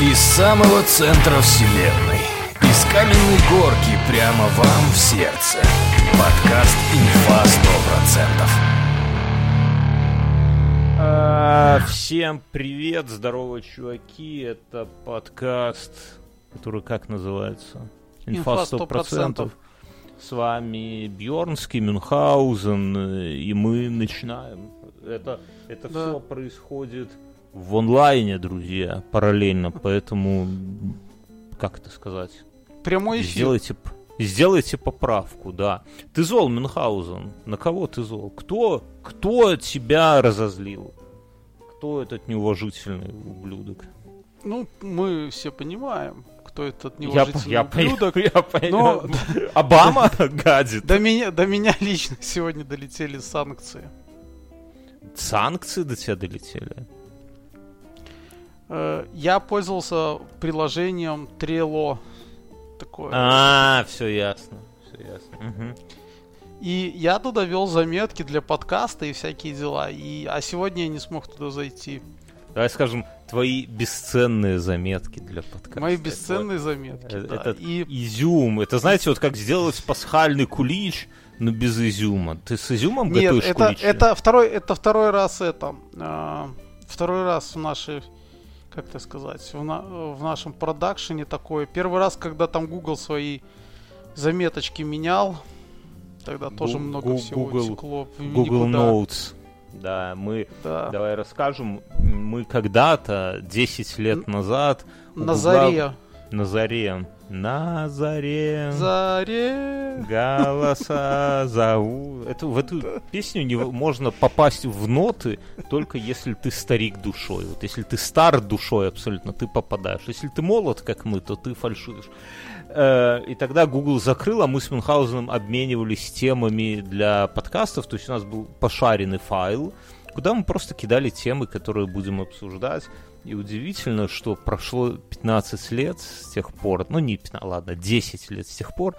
Из самого центра вселенной Из каменной горки прямо вам в сердце Подкаст «Инфа 100%» А, Всем привет, здорово, чуваки. Это подкаст, который как называется? Инфа 100%. С вами Бьорнский, Мюнхгаузен, и мы начинаем. Это, это Да. все происходит в онлайне, друзья, параллельно, поэтому, как это сказать? Прямой эфир. Сделайте, сделайте поправку, да. Ты зол, Мюнхгаузен. На кого ты зол? Кто, кто тебя разозлил? Кто этот неуважительный ублюдок? Ну, мы все понимаем, кто этот Я, неуважительный я, ублюдок. я понял. Но Обама гадит. до меня, до меня лично сегодня долетели санкции. Санкции до тебя долетели? Э, Я пользовался приложением Trello. Такое. А, все ясно. Все ясно. И я туда вел заметки для подкаста и всякие дела. И... А сегодня я не смог туда зайти. Давай скажем, твои бесценные заметки для подкаста. Мои бесценные заметки. Вот. да. Этот И изюм. Это знаете, вот как сделать пасхальный кулич, но без изюма. Ты с изюмом Нет, готовишь это, куличи? это второй, это второй раз это, а, второй раз в нашей, как это сказать, в, на- в нашем продакшене такое. Первый раз, когда там Google свои заметочки менял, тогда тоже Гу- много гу- всего Google- текло в Google никуда. Notes. Да, мы, Да. давай расскажем, мы когда-то, 10 лет назад, На Гугла- заре. на заре, на заре, Заре. голоса зовут. Это, в эту песню не, можно попасть в ноты только если ты старик душой. Вот если ты стар душой абсолютно, ты попадаешь. Если ты молод, как мы, то ты фальшивишь. Э, И тогда Google закрыл, а мы с Мюнхгаузеном обменивались темами для подкастов. То есть у нас был пошаренный файл, куда мы просто кидали темы, которые будем обсуждать. И удивительно, что прошло 15 лет с тех пор, ну не 15, ладно, 10 лет с тех пор,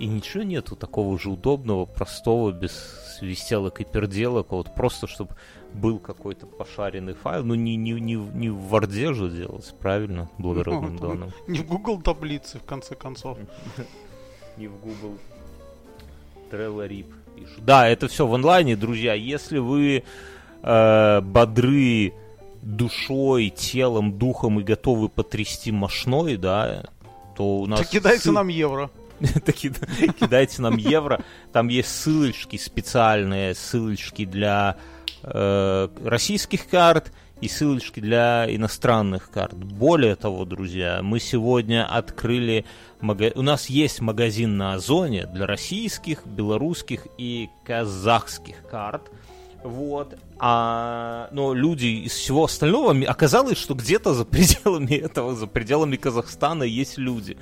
и ничего нету такого же удобного, простого, без свистелок и перделок, а вот просто, чтобы был какой-то пошаренный файл, ну не, не, не, в- не в Варде же делать, правильно, благородным Ну, доном. Не в Google таблице, в конце концов. не в Google Trello Rip пишут. Да, это все в онлайне, друзья. Если вы э, бодры душой, телом, духом и готовы потрясти мошной, да, то у нас... Так кидайте ссыл- нам евро. Так кида- кидайте нам евро. Там есть ссылочки специальные, ссылочки для э, российских карт и ссылочки для иностранных карт. Более того, друзья, мы сегодня открыли... мага- У нас есть магазин на Озоне для российских, белорусских и казахских карт. Вот. А, но люди из всего остального оказалось, что где-то за пределами этого, за пределами Казахстана есть люди.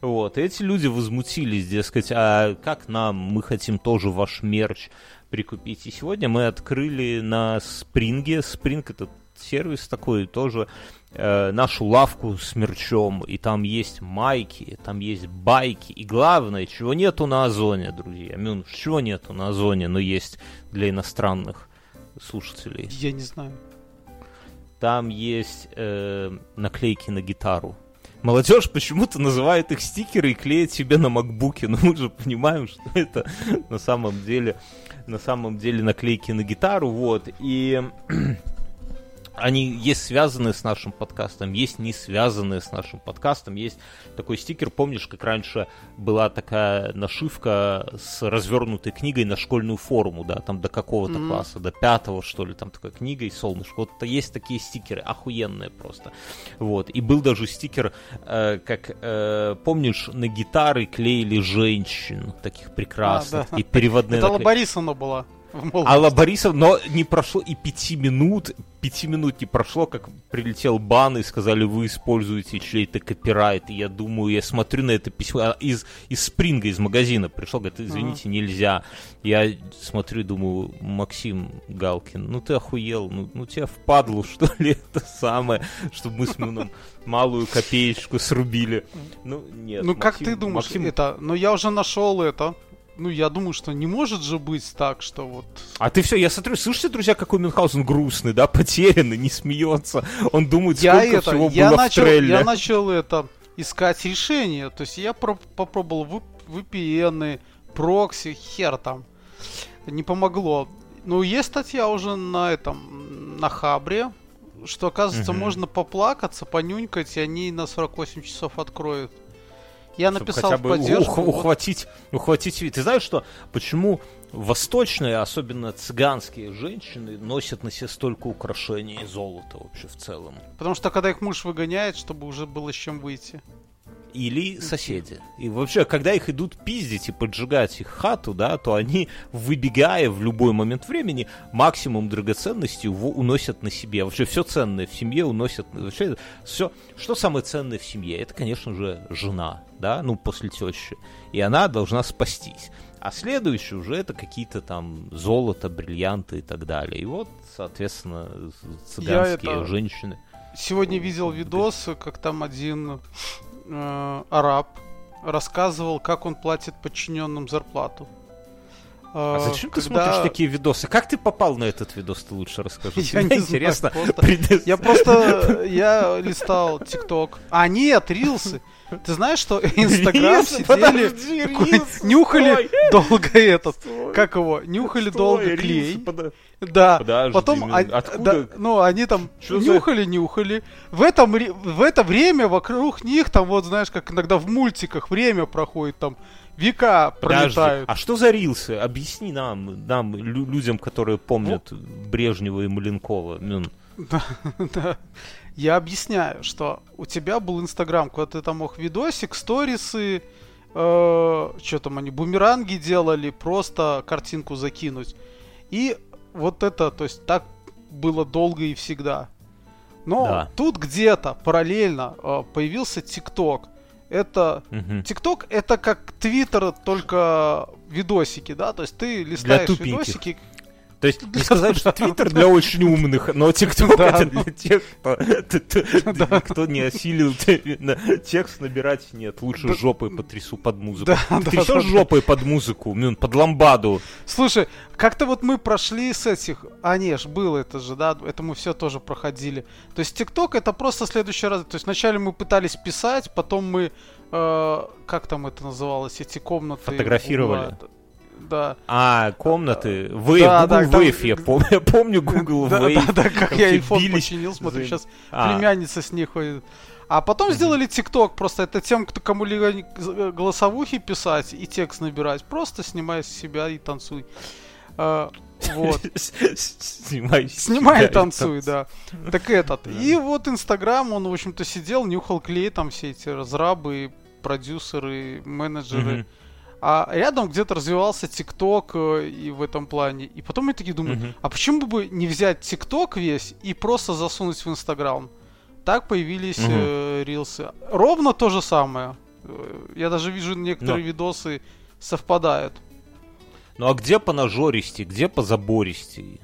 Вот. И эти люди возмутились, дескать, а как нам, мы хотим тоже ваш мерч прикупить. И сегодня мы открыли на Спринге. Спринг это сервис такой тоже э, нашу лавку с мерчом, и там есть майки, там есть байки, и главное, чего нету на Озоне, друзья. Мюн, чего нету на Озоне, но есть для иностранных слушателей. Я не знаю. Там есть э, наклейки на гитару. Молодежь почему-то называет их стикеры и клеит себе на макбуке, но мы же понимаем, что это на самом деле на самом деле наклейки на гитару, вот, и они есть связанные с нашим подкастом, есть не связанные с нашим подкастом, есть такой стикер, помнишь, как раньше была такая нашивка с развернутой книгой на школьную форму, да, там до какого-то Мгм. класса, до пятого, что ли, там такая книга и солнышко, вот есть такие стикеры, охуенные просто, вот, и был даже стикер, э, как, э, помнишь, на гитары клеили женщин, таких прекрасных, А, да. и переводные Это наклейки. Лаборисовна была. В молодости. Алла Борисов, но не прошло и пяти минут, пяти минут не прошло, как прилетел бан и сказали, вы используете чей-то копирайт. И я думаю, я смотрю на это письмо, а из, из Спринга, из магазина пришел, говорит, извините, нельзя. Я смотрю и думаю, Максим Галкин, ну ты охуел, ну, ну тебя впадло, что ли, это самое, чтобы мы с Мюном малую копеечку срубили. Ну, нет. Ну как Максим- ты думаешь, Максим это? Ну я уже нашел это. Ну, я думаю, что не может же быть так, что вот... А ты все, я смотрю, слышите, друзья, какой Мюнхгаузен грустный, да, потерянный, не смеется. Он думает, я сколько это, всего я было начал, в трейлере. Я начал это искать решение. То есть я про- попробовал VPN, прокси, хер там. Не помогло. Ну, есть статья уже на этом, на Хабре, что, оказывается, Мгм. можно поплакаться, понюнькать, и они на 48 часов откроют. Я написал хотя бы поддержку. ух- ухватить, ухватить. Ты знаешь, что почему восточные, особенно цыганские женщины, носят на себе столько украшений и золота вообще в целом? Потому что когда их муж выгоняет, чтобы уже было с чем выйти. Или соседи. И вообще, когда их идут пиздить и поджигать их хату, да, то они, выбегая в любой момент времени, максимум драгоценностей уво- уносят на себе. Вообще все ценное в семье уносят. Вообще, все, что самое ценное в семье? Это, конечно же, жена, да, ну, после тещи. И она должна спастись. А следующее уже это какие-то там золото, бриллианты и так далее. И вот, соответственно, цыганские это- женщины. Сегодня видел видос, как там один э, араб рассказывал, как он платит подчиненным зарплату. А Э, зачем ты когда- смотришь такие видосы? Как ты попал на этот видос, ты лучше расскажи. Я Мне не знаю, интересно. просто- Я просто, я листал ТикТок. А нет, рилсы. Ты знаешь, что Инстаграм сидели, подожди, такой, рилсы, нюхали стой. долго этот, Стой. как его, нюхали Стой, долго клей. Да, Подожди, потом, откуда? да, ну, они там за- нюхали, нюхали. В, этом, в это время вокруг них, там вот, знаешь, как иногда в мультиках время проходит, там века Подожди, пролетают. а что за рилсы? Объясни нам, нам, лю- людям, которые помнят Брежнева и Маленкова. Ну, Да. Я объясняю, что у тебя был Инстаграм, куда ты там мог видосик, сторисы, что там они, бумеранги делали, просто картинку закинуть. И вот это, то есть так было долго и всегда. Но Да. тут где-то параллельно э, появился ТикТок. Это. ТикТок это как Твиттер, только видосики, да? То есть ты листаешь видосики, То есть не сказать, что Твиттер для очень умных, но ТикТок это для тех, кто, не осилил текст набирать. Нет, лучше жопой потрясу под музыку. Да. жопой под музыку, под ламбаду. Слушай, как-то вот мы прошли с этих... А, не, ж, было это же, да? Это мы все тоже проходили. То есть ТикТок это просто следующий раз. То есть вначале мы пытались писать, потом мы... э, как там это называлось? Эти комнаты... Фотографировали. Да. А, комнаты. Wave, Да, Google да, там- Wave, я помню, помню Google Да, Wave. да, да, как Там я iPhone бились починил, смотрю, сейчас А, племянница с ней ходит. А потом сделали ТикТок, просто это тем, кто кому либо голосовухи писать и текст набирать. Просто снимай с себя и танцуй. А, вот. Снимай. Снимай и танцуй, да. Так этот. И вот Инстаграм, он, в общем-то, сидел, нюхал клей, там все эти разрабы, продюсеры, менеджеры. Мгм. А рядом где-то развивался ТикТок э, и в этом плане. И потом я таки думаю, Мгм. а почему бы не взять ТикТок весь и просто засунуть в Инстаграм? Так появились Мгм. э, рилсы. Ровно то же самое. Э, Я даже вижу некоторые Но. видосы совпадают. Ну а где по нажористи, где по забористи?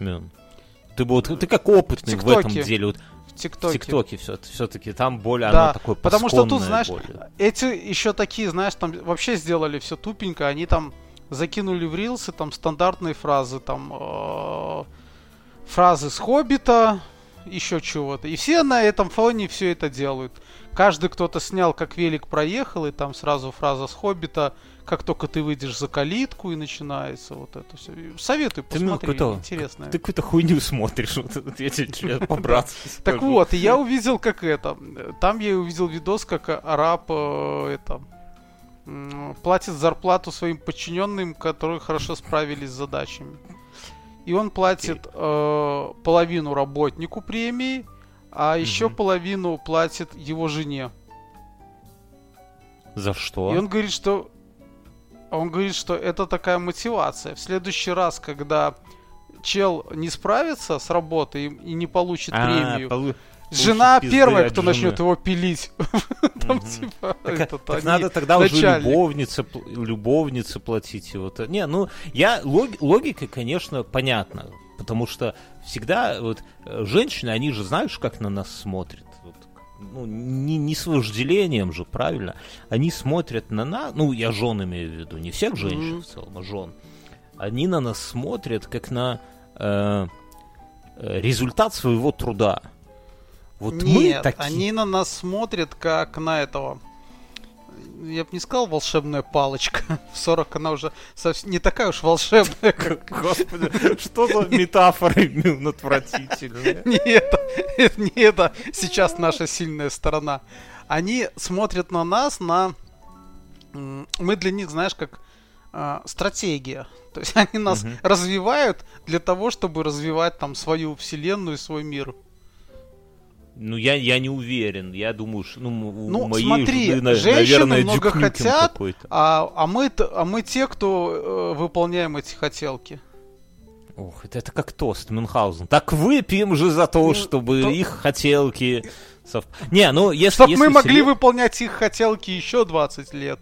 Ты, вот, ты как опытный в, этом деле. Вот, В ТикТоке. ТикТоке все, все-таки там более Да, оно такое потому что тут, знаешь, более. Эти еще такие, знаешь, там вообще сделали все тупенько. Они там закинули в рилсы там стандартные фразы, там э, фразы с Хоббита, еще чего-то. И все на этом фоне все это делают. Каждый кто-то снял, как велик проехал, и там сразу фраза с Хоббита, как только ты выйдешь за калитку, и начинается вот это все. Советую, Ты, ну, посмотри, какой-то- интересно. Ты какую-то хуйню смотришь, вот, я тебе по-братски Так вот, я увидел, как это. Там я увидел видос, как араб э, это платит зарплату своим подчиненным, которые хорошо справились с задачами. И он платит э, половину работнику премии, а еще Мгм. половину платит его жене. За что? И он говорит, что он говорит, что это такая мотивация. В следующий раз, когда чел не справится с работой и, не получит А, премию, полу- Жена первая, кто начнет его пилить. Там типа Так, надо тогда уже любовнице, любовнице платить. Вот. Не, ну, я, лог- логика, конечно, понятна. Потому что всегда вот э, женщины, они же знаешь, как на нас смотрят. Ну, не, не с вожделением же, правильно, они смотрят на нас, ну, я жен имею в виду, не всех женщин mm-hmm. в целом, а жен, они на нас смотрят как на э, э результат своего труда. Вот Нет, мы такие... они на нас смотрят как на этого я бы не сказал волшебная палочка. В 40 она уже совсем не такая уж волшебная, как... Господи, что за метафоры отвратительные. Не это, не это сейчас наша сильная сторона. Они смотрят на нас, на... Мы для них, знаешь, как э, стратегия. То есть они нас развивают для того, чтобы развивать там свою вселенную, свой мир. Ну, я, я не уверен. Я думаю, что ну, ну моей смотри, жены, женщины наверное, много хотят, а, а, мы, а мы те, кто э, выполняем эти хотелки. Ох, это, это как тост, Мюнхгаузен. Так выпьем же за то, ну, чтобы то... их хотелки... Сов... Не, ну если... Чтобы мы могли серьез... выполнять их хотелки еще 20 лет.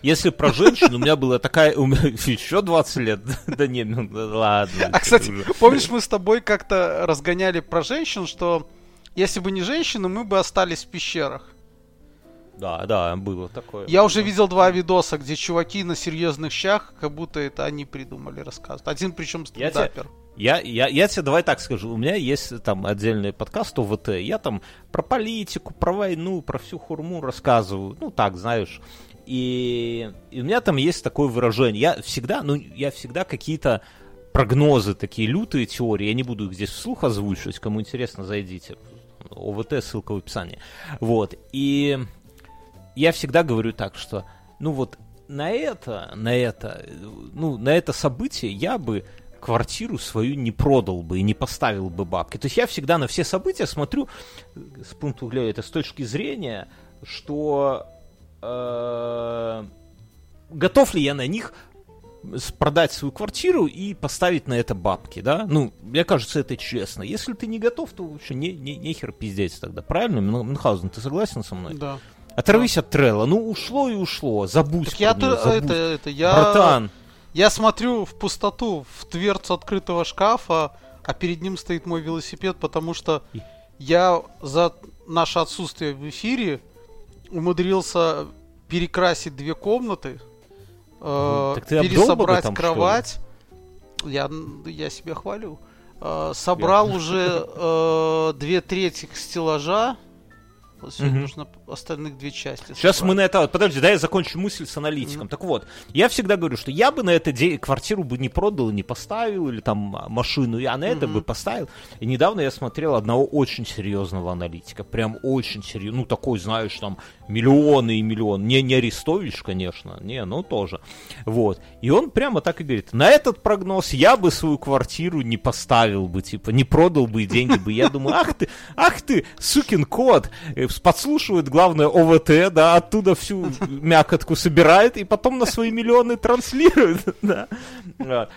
Если про женщину, у меня была такая... У меня еще 20 лет. Да не, ну ладно. А, кстати, помнишь, мы с тобой как-то разгоняли про женщин, что если бы не женщины, мы бы остались в пещерах. Да, да, было такое. Я уже видел два видоса, где чуваки на серьезных щах, как будто это они придумали рассказ. Один причем стендапер. Я, я, я тебе давай так скажу, у меня есть там отдельный подкаст ОВТ, я там про политику, про войну, про всю хурму рассказываю, ну так, знаешь, и, и у меня там есть такое выражение, я всегда, ну, я всегда какие-то прогнозы, такие лютые теории, я не буду их здесь вслух озвучивать, кому интересно, зайдите, ОВТ, ссылка в описании. Вот. И я всегда говорю так, что, ну вот, на это, на это, ну, на это событие я бы квартиру свою не продал бы и не поставил бы бабки. То есть я всегда на все события смотрю с пункта взгляда это с точки зрения, что э, готов ли я на них продать свою квартиру и поставить на это бабки, да? Ну, мне кажется, это честно. Если ты не готов, то вообще не, не, нехер пиздец тогда. Правильно, Мюнхгаузен, ты согласен со мной? Да. Оторвись да. от трела. Ну, ушло и ушло. Забудь так я то, забудь. Это, это, я... Братан. Я смотрю в пустоту, в дверцу открытого шкафа, а перед ним стоит мой велосипед, потому что я за наше отсутствие в эфире умудрился перекрасить две комнаты, э, так ты пересобрать там, кровать. Я, я себя хвалю. Э, собрал я... уже э, две трети стеллажа сегодня угу. нужно остальных две части. Сейчас собрать. мы на это... Подожди, да, я закончу мысль с аналитиком. Угу. Так вот, я всегда говорю, что я бы на это де... квартиру бы не продал, не поставил, или там машину, я на это угу. бы поставил. И недавно я смотрел одного очень серьезного аналитика, прям очень серьезно, ну такой, знаешь, там миллионы и миллионы. Не, не Арестович, конечно, не, ну тоже. Вот. И он прямо так и говорит, на этот прогноз я бы свою квартиру не поставил бы, типа, не продал бы и деньги бы. Я думаю, ах ты, ах ты, сукин кот, э, подслушивает, главное, ОВТ, да, оттуда всю мякотку собирает и потом на свои миллионы транслирует, да.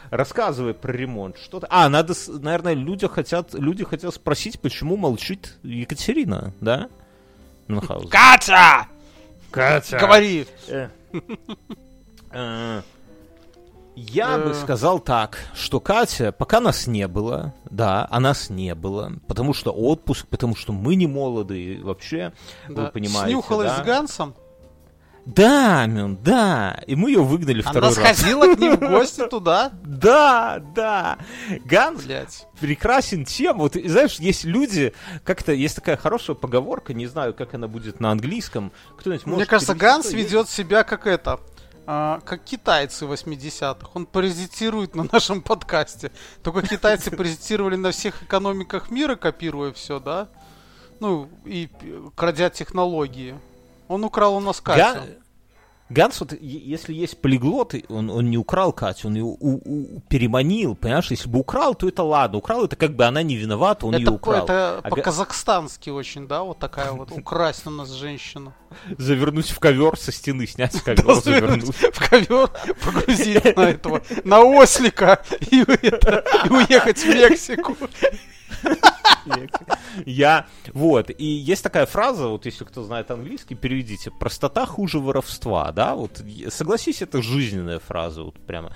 Рассказывай про ремонт. Что-то... А, надо, наверное, люди хотят, люди хотят спросить, почему молчит Екатерина, да? Мюнхгаузен. Катя! Катя! Говори! Я бы э. сказал так, что Катя, пока нас не было, да, а нас не было, потому что отпуск, потому что мы не молоды, вообще, да. вы понимаете, Снюхалась да? с Гансом? Да, Мюн, да. И мы ее выгнали Она второй раз. Она сходила к ним в гости туда? Да, да. Ганс Блять. прекрасен тем. Вот, знаешь, есть люди, как-то есть такая хорошая поговорка, не знаю, как она будет на английском. Кто-нибудь может Мне кажется, Ганс ведет себя как это, как китайцы 80-х. Он паразитирует на нашем подкасте. Только китайцы паразитировали на всех экономиках мира, копируя все, да? Ну, и крадя технологии. Он украл у нас Катю. Я... Ганс, вот, если есть полиглот, он, он не украл Катю, он ее у, у, переманил, понимаешь? Если бы украл, то это ладно. Украл, это как бы она не виновата, он это, ее украл. Это а по-казахстански очень, да? Вот такая вот украсть у нас женщину. Завернуть в ковер со стены, снять ковер, завернуть. В ковер, погрузить на этого, на ослика и уехать в Мексику. Я, вот, и есть такая фраза, вот если кто знает английский, переведите, простота хуже воровства, да, вот, согласись, это жизненная фраза, вот прямо.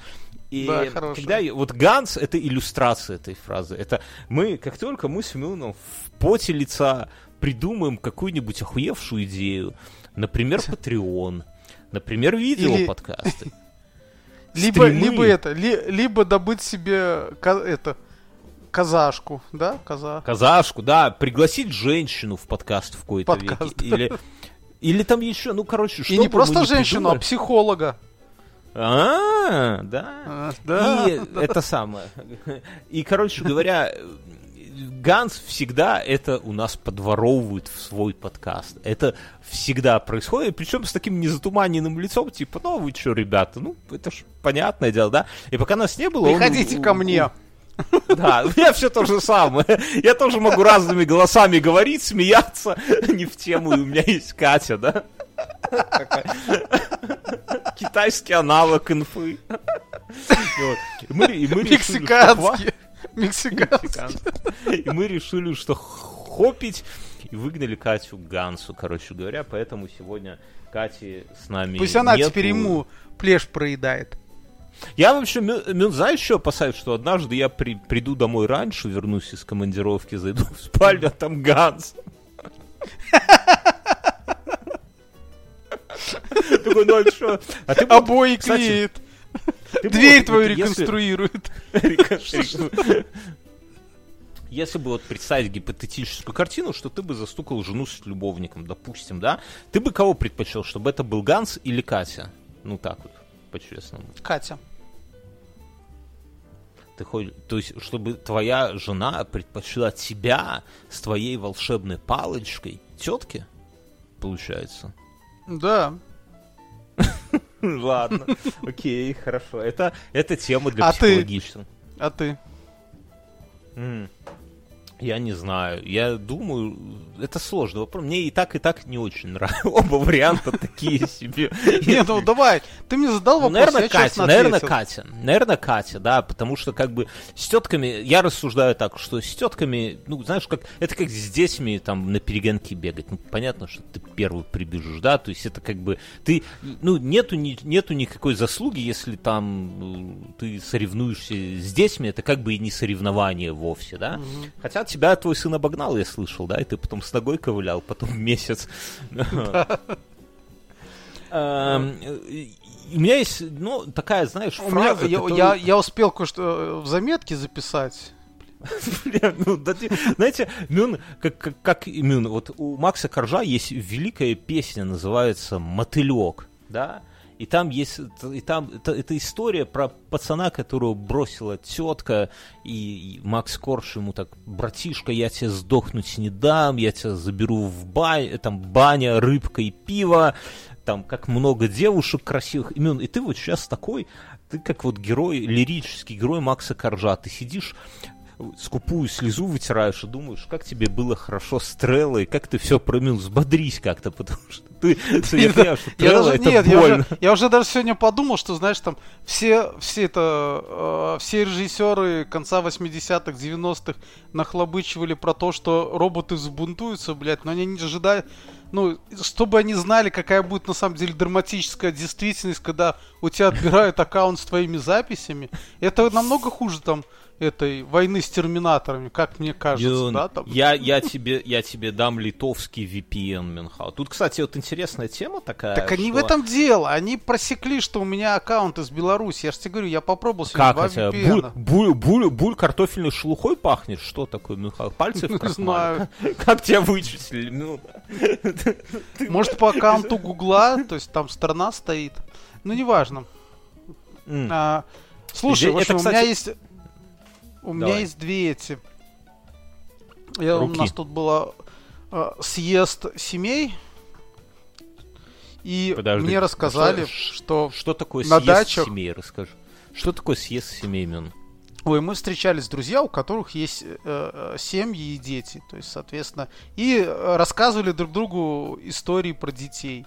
И да, когда вот Ганс это иллюстрация этой фразы. Это мы, как только мы с Мюном в поте лица придумаем какую-нибудь охуевшую идею. Например, Patreon. Например, видео-подкасты. Либо, Стримы. либо это, ли- либо добыть себе это казашку, да, коза. Казашку, да, пригласить женщину в подкаст в какой-то веке. Или, или там еще, ну, короче, что И не просто ни женщину, а придумали. психолога. А, да. А, Да. И это самое. И, короче говоря, Ганс всегда это у нас подворовывает в свой подкаст. Это всегда происходит, причем с таким незатуманенным лицом, типа, ну вы что, ребята, ну это ж понятное дело, да? И пока нас не было... он- Приходите ко мне. Да, меня все то же самое. Я тоже могу разными голосами говорить, смеяться, не в тему, и у меня есть Катя, да? Китайский аналог инфы. Мы, Мексиканский. Мексиканский. И мы решили, что хопить, и выгнали Катю Гансу, короче говоря, поэтому сегодня Кати с нами Пусть она нету. теперь ему плешь проедает. Я вообще, Мю- Мюн, знаешь, что опасаюсь, что однажды я при- приду домой раньше, вернусь из командировки, зайду в спальню, а там Ганс. Такой, ну а что? А ты бы- Обои клеит. Дверь твою реконструирует. Если бы вот представить гипотетическую картину, что ты бы застукал жену с любовником, допустим, да? Ты бы кого предпочел, чтобы это был Ганс или Катя? Ну так вот, по-честному. Катя. Ты хоть, то есть, чтобы твоя жена предпочла тебя с твоей волшебной палочкой тетке, получается? Да. Ладно, окей, хорошо. Это, это тема для А ты? психологичных. А ты? Я не знаю. Я думаю, это сложный вопрос. Мне и так, и так не очень нравятся. Оба варианта такие себе. Не, ну давай. Ты мне задал вопрос, наверное, Катя, наверное. Катя. Наверное, Катя, да, потому что как бы с тетками, я рассуждаю так, что с тетками, ну, знаешь, как это как с детьми там на перегонки бегать. Ну, понятно, что ты первый прибежишь, да, то есть это как бы ты, ну, нету, нету никакой заслуги, если там ну, ты соревнуешься с детьми, это как бы и не соревнование вовсе, да. Хотя тебя твой сын обогнал, я слышал, да, и ты потом с ногой ковылял, потом месяц. Эм, У меня есть, ну, такая, знаешь, фраза, я, успел кое-что э, в заметке записать. Бля, ну, да знаете, Мюн, как, как, как Мюн, вот у Макса Коржа есть великая песня, называется «Мотылек», да? И там есть, и там, это, это история про пацана, которого бросила тетка, и, и Макс Корж ему так, братишка, я тебе сдохнуть не дам, я тебя заберу в баню, там баня, рыбка и пиво, там как много девушек красивых имен. И ты вот сейчас такой, ты как вот герой, лирический герой Макса Коржа, ты сидишь скупую слезу вытираешь и думаешь, как тебе было хорошо с Треллой, как ты все промил, взбодрись как-то, потому что ты, я понимаю, что Я Трелла это нет, я больно. уже, я уже даже сегодня подумал, что, знаешь, там все, все это, э, все режиссеры конца 80-х, 90-х нахлобычивали про то, что роботы взбунтуются, блядь, но они не ожидали, ну, чтобы они знали, какая будет на самом деле драматическая действительность, когда у тебя отбирают аккаунт с твоими записями. Это намного хуже там этой войны с терминаторами, как мне кажется, Юн, да, там. я, я, тебе, я тебе дам литовский VPN, Мюнхау. Тут, кстати, вот интересная тема такая. Так они в этом дело. Они просекли, что у меня аккаунт из Беларуси. Я же тебе говорю, я попробовал сегодня Как два это? Буль, VPN. буль, буль, буль картофельной шелухой пахнет? Что такое, Мюнхау? Пальцы в Не крахмале? Как тебя вычислили? Ну, Может, по аккаунту Гугла, то есть там страна стоит. Ну, неважно. А, слушай, в общем, у кстати- меня есть... У меня Давай. есть две эти... Я, у Руки. нас тут было э, съезд семей. И Подожди, мне а рассказали, что- что... Что такое На съезд дачах- семей, расскажи. Что такое съезд семей, Мюн? Ой, мы встречались друзья, у которых есть э, э, семьи и дети. То есть, соответственно, и рассказывали друг другу истории про детей.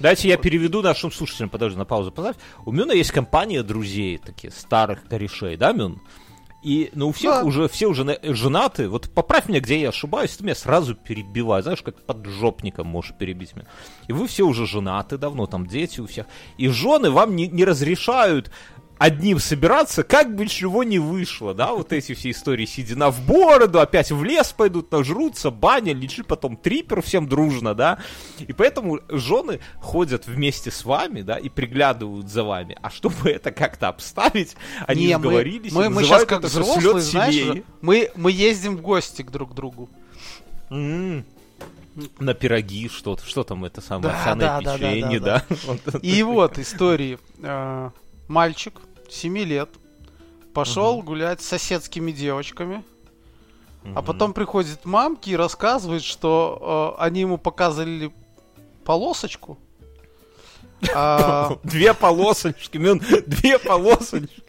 Дайте я переведу нашим слушателям, подожди, на паузу поставь. У Мюна есть компания друзей, таких старых корешей, да, Мюн? И, ну, у всех Да. уже, все уже на- женаты. Вот поправь меня, где я ошибаюсь, ты меня сразу перебивай. Знаешь, как поджопником можешь перебить меня. И вы все уже женаты давно, там дети у всех. И жены вам не, не разрешают одним собираться, как бы чего не вышло, да, вот эти все истории седина в бороду, опять в лес пойдут, нажрутся, баня, лечи потом трипер всем дружно, да, и поэтому жены ходят вместе с вами, да, и приглядывают за вами, а чтобы это как-то обставить, они Не, договорились, мы, мы, мы сейчас как взрослые, знаешь, семей. мы, мы ездим в гости к друг другу. М. На пироги что-то, что там это самое, Да, овсяное да, да, да, печенье, да, да. Вот. И вот истории. Мальчик, 7 лет, пошел гулять с соседскими девочками, а Мгм. потом приходит мамки и рассказывает, что э, они ему показали полосочку. А, Две полосочки, Мюн, две полосочки.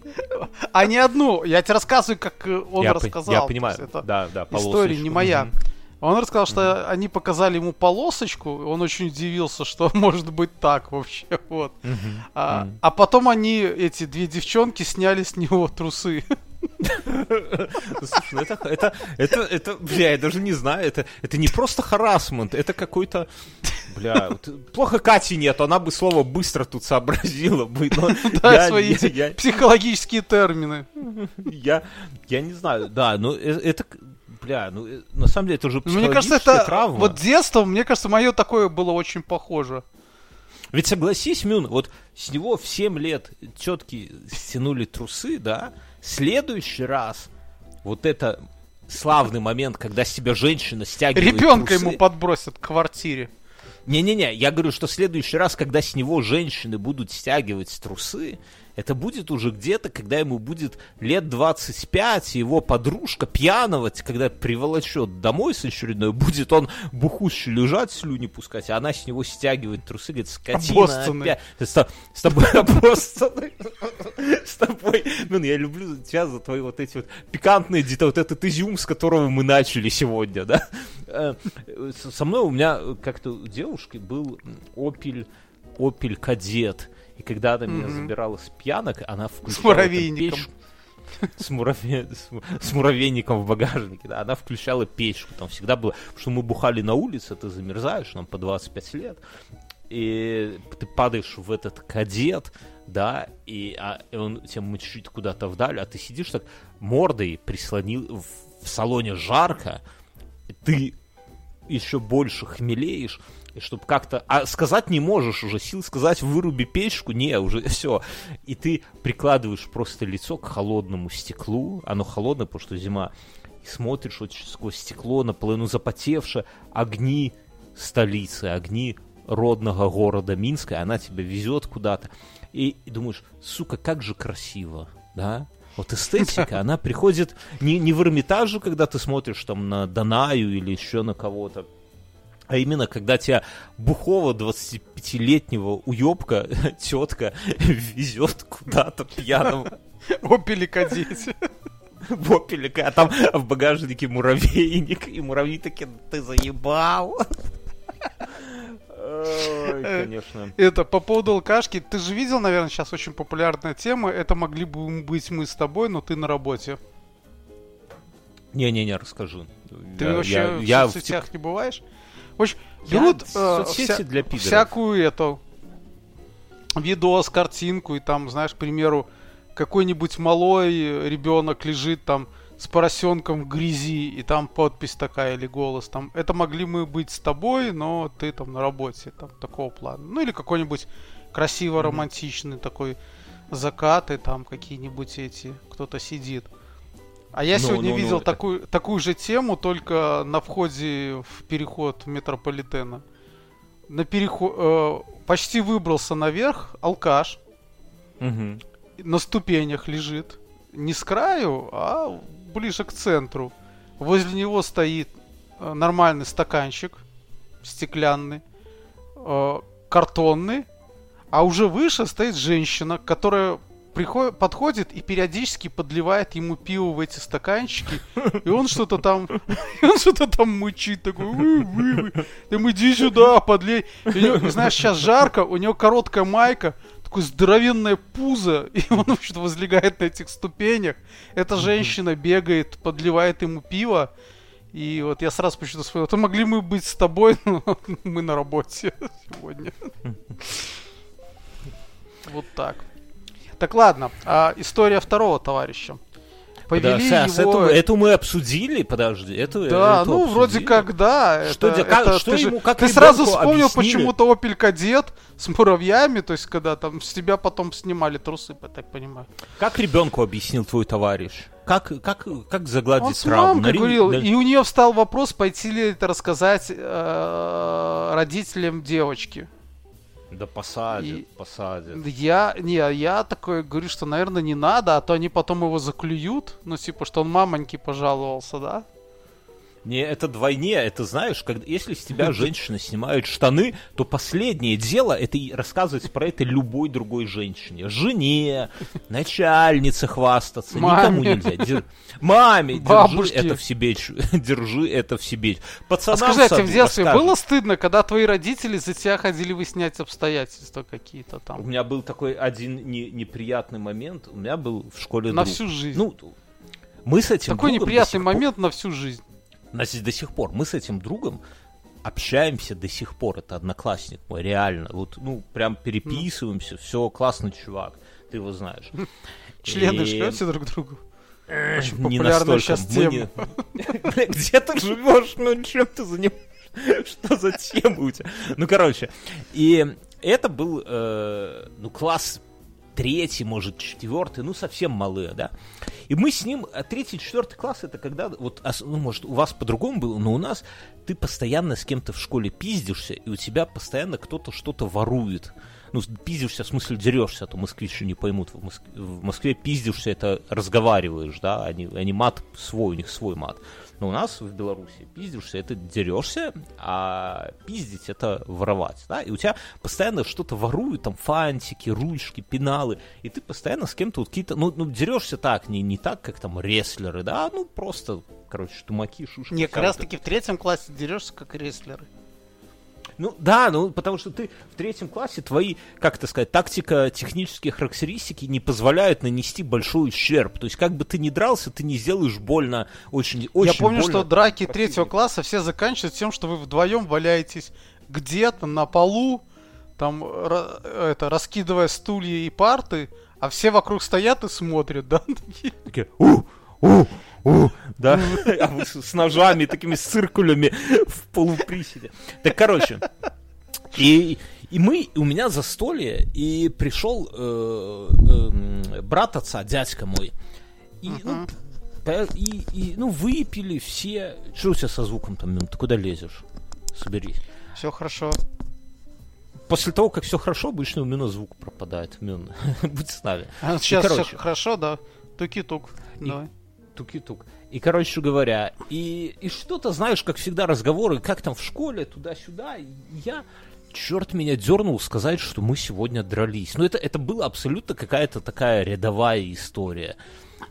а не одну. Я тебе рассказываю, как э, он я, по- рассказал. я То понимаю, это да, да, история не моя. Мгм. Он рассказал, что они показали ему полосочку, он очень удивился, что может быть так вообще, вот. Мгм. А, Мгм. а потом они, эти две девчонки, сняли с него трусы. Слушай, ну это, это, это, это, бля, я даже не знаю, это, это не просто харасмент, это какой-то, бля, вот плохо Кати нет, она бы слово быстро тут сообразила бы, но Да, я, свои я- я- психологические термины. я, я не знаю, да, ну это, бля, ну э, на самом деле это уже Мне кажется, это травма. вот детство, мне кажется, мое такое было очень похоже. Ведь согласись, Мюн, вот с него в 7 лет тетки стянули трусы, да, следующий раз вот это славный момент, когда с тебя женщина стягивает Ребенка трусы. ему подбросят к квартире. Не-не-не, я говорю, что в следующий раз, когда с него женщины будут стягивать трусы, это будет уже где-то, когда ему будет лет 25, и его подружка пьяного, когда приволочет домой с очередной, будет он бухущий лежать, слюни пускать, а она с него стягивает трусы, говорит, скотина опять. С, с тобой обоссанный. С тобой. Блин, я люблю тебя за твои вот эти вот пикантные детали, вот этот изюм, с которого мы начали сегодня, да. Э, Со мной у меня как-то у девушки был Opel, Opel Кадет. И когда она меня забирала с пьянок, она включала... муравейником. там печь- С, мураве- с му- с муравейником в багажнике, да, она включала печку, там всегда было, потому что мы бухали на улице, ты замерзаешь, нам по 25 лет, и ты падаешь в этот кадет, да, и, а, и он тебя мчит куда-то вдаль, а ты сидишь так мордой прислонил в, в салоне жарко, ты еще больше хмелеешь, и чтобы как-то... А сказать не можешь уже, сил сказать выруби печку, не, уже все. И ты прикладываешь просто лицо к холодному стеклу, оно холодное, потому что зима, и смотришь вот сквозь стекло, наполовину запотевшее, огни столицы, огни родного города Минска, и она тебя везет куда-то. И, и думаешь, сука, как же красиво, да? Вот эстетика, она приходит не, не в Эрмитаже, когда ты смотришь там на Данаю или еще на кого-то, а именно, когда тебя бухого 25-летнего уебка тетка везет куда-то пьяным Опели кадете. в опеле, а там в багажнике муравейник, и муравьи такие, ты заебал. Ой, конечно. Это по поводу алкашки. Ты же видел, наверное, сейчас очень популярная тема. Это могли бы быть мы с тобой, но ты на работе. Не-не-не, расскажи. Ты Я- вообще я- в я соцсетях не бываешь? В общем, Я берут э, вся- для пидоров. всякую эту видос, картинку, и там, знаешь, к примеру, какой-нибудь малой ребенок лежит там с поросенком в грязи, и там подпись такая или голос там. Это могли мы быть с тобой, но ты там на работе, там такого плана. Ну или какой-нибудь красиво романтичный такой закат, и там какие-нибудь эти, кто-то сидит. А я Ну, сегодня ну, ну, видел это- такую, такую же тему, только на входе в переход метрополитена. На переход почти выбрался наверх алкаш, Мгм. на ступенях лежит. Не с краю, а ближе к центру. Возле него стоит э, нормальный стаканчик стеклянный, э, картонный, а уже выше стоит женщина, которая приходит, подходит и периодически подливает ему пиво в эти стаканчики, и он что-то там, он что-то там мычит такой, «Вы, вы, вы, там иди сюда, подлей. И него, знаешь, сейчас жарко, у него короткая майка, такое здоровенное пузо, и он вообще-то возлегает на этих ступенях. Эта женщина бегает, подливает ему пиво, и вот я сразу почему-то вспомнил, то могли мы быть с тобой, но мы на работе сегодня. Вот так. Так ладно, а история второго товарища. Повели Подожди, его... Эту, эту мы обсудили, подожди. Эту, да, эту ну обсудили. вроде как да. Что, это, как, это, что ты ему, как Ты сразу вспомнил почему-то Opel Кадет с муравьями, то есть когда там с тебя потом снимали трусы, я так понимаю. Как ребенку объяснил твой товарищ? Как, как, как загладить Он с травму? Нари... говорил, да... и у нее встал вопрос, пойти ли это рассказать э, родителям девочки. Да посадят, и... посадят. Я, не, я такой говорю, что, наверное, не надо, а то они потом его заклюют. Ну, типа, что он мамоньки пожаловался, да? Не, это двойне, это знаешь, когда, если с тебя женщина снимает штаны, то последнее дело это рассказывать про это любой другой женщине. Жене, начальнице хвастаться, Маме. никому нельзя. Дер... Маме, держи это в себе, держи это в себе. Пацанам а скажи, а тебе в детстве расскажет. было стыдно, когда твои родители за тебя ходили выяснять обстоятельства какие-то там? У меня был такой один не, неприятный момент, у меня был в школе На друг. всю жизнь. Ну, мы с этим Такой неприятный момент на всю жизнь нас до сих пор. Мы с этим другом общаемся до сих пор. Это одноклассник мой, реально. Вот, ну, прям переписываемся. Все, классный чувак. Ты его знаешь. Члены и... шлете друг другу? Очень популярная сейчас тема. Где ты живешь? Ну, чем ты занимаешься? Что за тема у тебя? Ну, короче. И это был, э, ну, класс третий, может, четвертый, ну, совсем малые, да. И мы с ним, а третий, четвертый класс, это когда, вот, ну, может, у вас по-другому было, но у нас ты постоянно с кем-то в школе пиздишься, и у тебя постоянно кто-то что-то ворует. Ну, пиздишься, в смысле дерешься, а то москвичи не поймут. В Москве, в Москве пиздишься, это разговариваешь, да, они, они мат свой, у них свой мат. Но у нас в Беларуси пиздишься, это дерешься, а пиздить это воровать, да, и у тебя постоянно что-то воруют, там фантики, ручки, пеналы, и ты постоянно с кем-то вот какие-то, ну, ну дерешься так, не, не так, как там рестлеры, да, ну просто, короче, тумаки, шушки. Не, как раз таки в третьем классе дерешься как рестлеры. Ну да, ну потому что ты в третьем классе, твои, как это сказать, тактика, технические характеристики не позволяют нанести большой ущерб. То есть как бы ты ни дрался, ты не сделаешь больно очень, очень Я помню, больно что драки третьего класса все заканчиваются тем, что вы вдвоем валяетесь где-то на полу, там это раскидывая стулья и парты, а все вокруг стоят и смотрят, да? Такие, у, у, у, да, а вы с, ножами, такими циркулями в полуприседе. Так, короче, и, и мы, у меня застолье, и пришел э, э, брат отца, дядька мой, и, uh-huh. ну, и, и, ну, выпили все. Что у тебя со звуком там, Мин? Ты куда лезешь? Соберись. Все хорошо. После того, как все хорошо, обычно у меня звук пропадает. Мин, будь с нами. А сейчас и, короче, все хорошо, да? Туки-тук. Давай туки-тук. И, короче говоря, и, и что-то, знаешь, как всегда, разговоры, как там в школе, туда-сюда. Я, черт меня дернул сказать, что мы сегодня дрались. Ну, это, это была абсолютно какая-то такая рядовая история.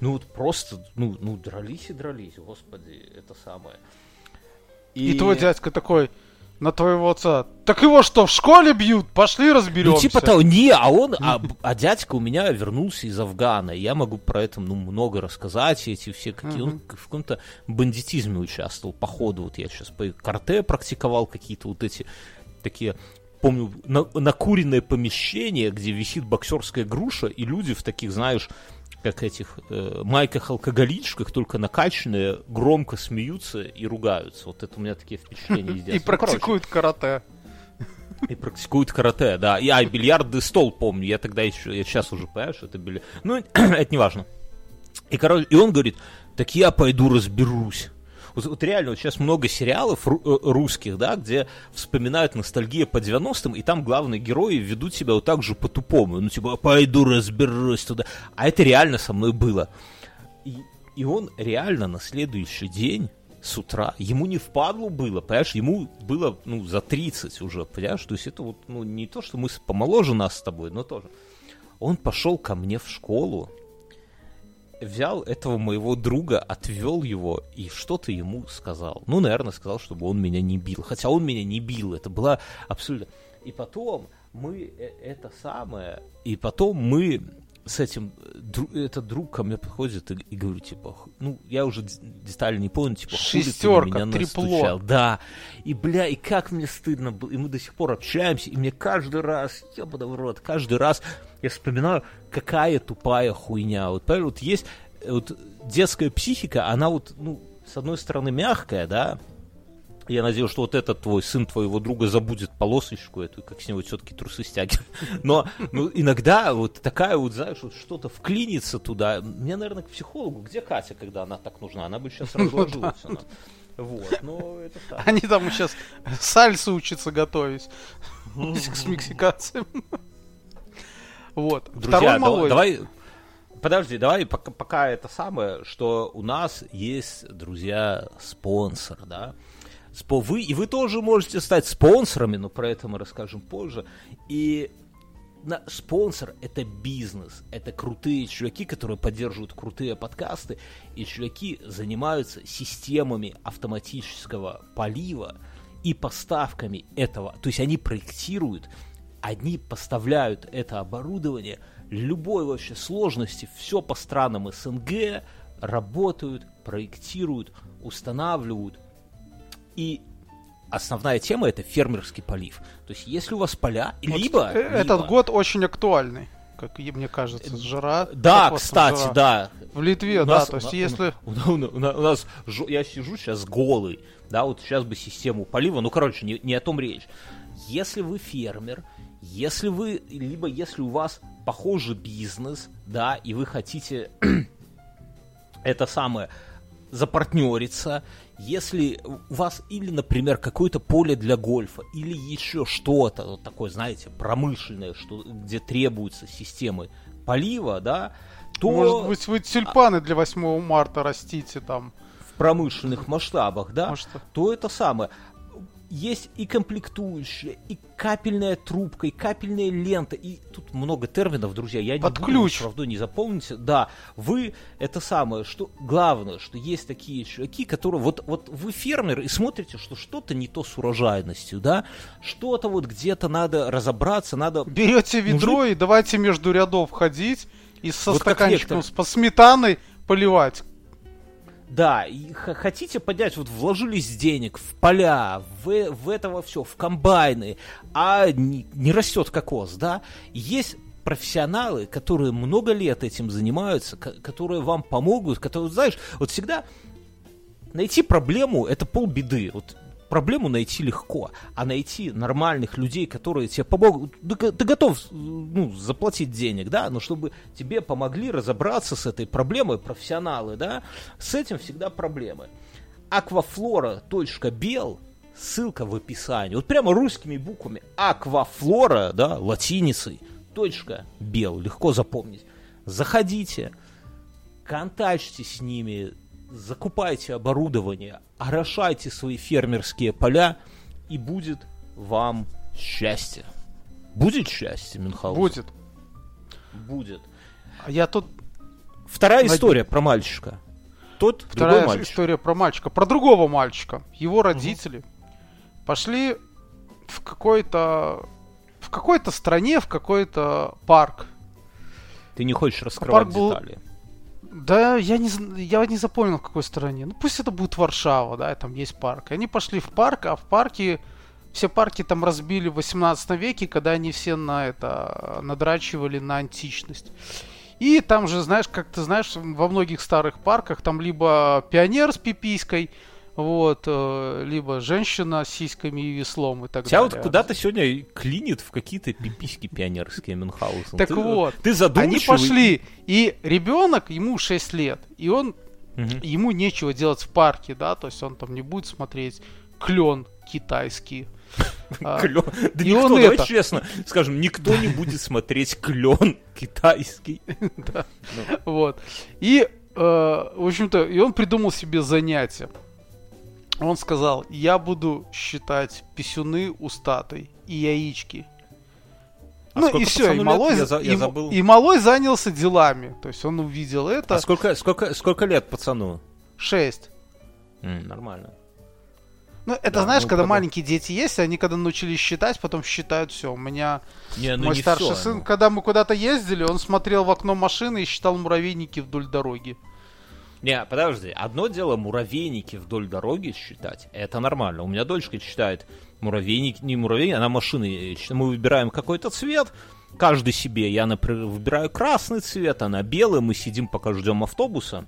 Ну, вот просто, ну, ну, дрались и дрались, господи, это самое. И, и твой дядька такой, на твоего отца. Так его что, в школе бьют? Пошли разберемся. Ну, типа того, не, а он, а, а дядька у меня вернулся из Афгана. Я могу про это, ну, много рассказать, эти все какие. Он в каком-то бандитизме участвовал, по ходу. Вот я сейчас по карте практиковал какие-то вот эти такие помню, на, накуренное помещение, где висит боксерская груша, и люди в таких, знаешь, как этих э, майках-алкоголичках, только накачанные, громко смеются и ругаются. Вот это у меня такие впечатления из И практикуют карате. И практикуют карате, да. Я и бильярдный стол помню. Я тогда еще, я сейчас уже понимаю, что это были. Ну, это не важно. И, короче, и он говорит, так я пойду разберусь. Вот, вот реально, вот сейчас много сериалов э, русских, да, где вспоминают ностальгию по 90-м, и там главные герои ведут себя вот так же по-тупому. Ну, типа, пойду разберусь туда. А это реально со мной было. И, и он реально на следующий день с утра. Ему не впадлу было, понимаешь, ему было, ну, за 30 уже, понимаешь, то есть это вот, ну, не то, что мы помоложе нас с тобой, но тоже. Он пошел ко мне в школу, взял этого моего друга, отвел его и что-то ему сказал. Ну, наверное, сказал, чтобы он меня не бил. Хотя он меня не бил, это было абсолютно... И потом мы э, это самое, и потом мы с этим, этот друг ко мне подходит и, и говорю, типа, ну, я уже детали не помню, типа, Шестерка, меня трипло. настучал. Да, и, бля, и как мне стыдно было, и мы до сих пор общаемся, и мне каждый раз, ебаный в рот, каждый раз я вспоминаю, какая тупая хуйня. Вот, вот есть вот детская психика, она вот, ну, с одной стороны, мягкая, да, я надеюсь, что вот этот твой сын твоего друга забудет полосочку эту, как с него все-таки трусы стягивают. Но ну, иногда вот такая вот, знаешь, вот что-то вклинится туда. Мне, наверное, к психологу. Где Катя, когда она так нужна? Она бы сейчас ну разложилась. Она. Вот, но это так. Они там сейчас сальсу учатся готовить. С мексиканцем. Вот. Друзья, давай, подожди, давай пока, пока это самое, что у нас есть, друзья, спонсор, да, вы, и вы тоже можете стать спонсорами, но про это мы расскажем позже. И на, спонсор это бизнес, это крутые чуваки, которые поддерживают крутые подкасты, и чуваки занимаются системами автоматического полива и поставками этого. То есть они проектируют, они поставляют это оборудование любой вообще сложности, все по странам СНГ, работают, проектируют, устанавливают, и основная тема это фермерский полив. То есть, если у вас поля, вот либо, этот либо... год очень актуальный, как мне кажется, жара. Да, кстати, жара? да. В Литве, у да, нас, то есть, у, если у, у, у, у нас я сижу сейчас голый, да, вот сейчас бы систему полива, ну, короче, не, не о том речь. Если вы фермер, если вы, либо если у вас похожий бизнес, да, и вы хотите это самое запартнериться, если у вас или, например, какое-то поле для гольфа, или еще что-то вот такое, знаете, промышленное, что, где требуются системы полива, да, то... Может быть, вы тюльпаны для 8 марта растите там. В промышленных масштабах, да, Может... то это самое есть и комплектующая, и капельная трубка, и капельная лента, и тут много терминов, друзья, я Под не ключ. буду, правда, не запомните. Да, вы, это самое, что главное, что есть такие чуваки, которые, вот, вот вы фермер и смотрите, что что-то не то с урожайностью, да, что-то вот где-то надо разобраться, надо... Берете ведро Мужик... и давайте между рядов ходить и со вот стаканчиком с сметаной поливать. Да, и хотите поднять, вот вложились денег в поля, в, в этого все, в комбайны, а не, не растет кокос, да? Есть профессионалы, которые много лет этим занимаются, которые вам помогут, которые, знаешь, вот всегда найти проблему это полбеды. Вот проблему найти легко, а найти нормальных людей, которые тебе помогут, ты, ты готов ну, заплатить денег, да, но чтобы тебе помогли разобраться с этой проблемой профессионалы, да, с этим всегда проблемы. Аквафлора.бел ссылка в описании. Вот прямо русскими буквами. Аквафлора, да, латиницей. Точка бел, легко запомнить. Заходите, контактите с ними, закупайте оборудование, орошайте свои фермерские поля, и будет вам счастье. Будет счастье, Мюнхгаузен? Будет. Будет. А я тут... Вторая Над... история про мальчика. Тот Вторая мальчик. история про мальчика. Про другого мальчика. Его родители угу. пошли в какой-то... В какой-то стране, в какой-то парк. Ты не хочешь раскрывать парк детали. Был да, я не, я не запомнил, в какой стороне. Ну, пусть это будет Варшава, да, там есть парк. И они пошли в парк, а в парке... Все парки там разбили в 18 веке, когда они все на это надрачивали на античность. И там же, знаешь, как ты знаешь, во многих старых парках там либо пионер с пиписькой, вот, э, либо женщина с сиськами и веслом и так Тебя далее. вот куда-то сегодня клинит в какие-то пиписьки пионерские Мюнхгаузен. Так ты, вот, ты задумчивый. Они пошли, и ребенок, ему 6 лет, и он, угу. ему нечего делать в парке, да, то есть он там не будет смотреть клен китайский. А, клен. Да и никто, давай это... честно, скажем, никто не будет смотреть клен китайский. Да. Ну. Вот. И, э, в общем-то, и он придумал себе занятие он сказал, я буду считать писюны у статой и яички. А ну и все, и малой, я за, я и, забыл. и малой занялся делами. То есть он увидел это. А сколько, сколько, сколько лет пацану? Шесть. Mm, нормально. Ну, это да, знаешь, ну, когда потом... маленькие дети есть, они когда научились считать, потом считают все. У меня не, ну мой старший все, сын, ну... когда мы куда-то ездили, он смотрел в окно машины и считал муравейники вдоль дороги. Не, подожди, одно дело муравейники вдоль дороги считать, это нормально. У меня дочка считает муравейники, не муравейники, она машины, мы выбираем какой-то цвет, каждый себе. Я, например, выбираю красный цвет, она белый, мы сидим, пока ждем автобуса.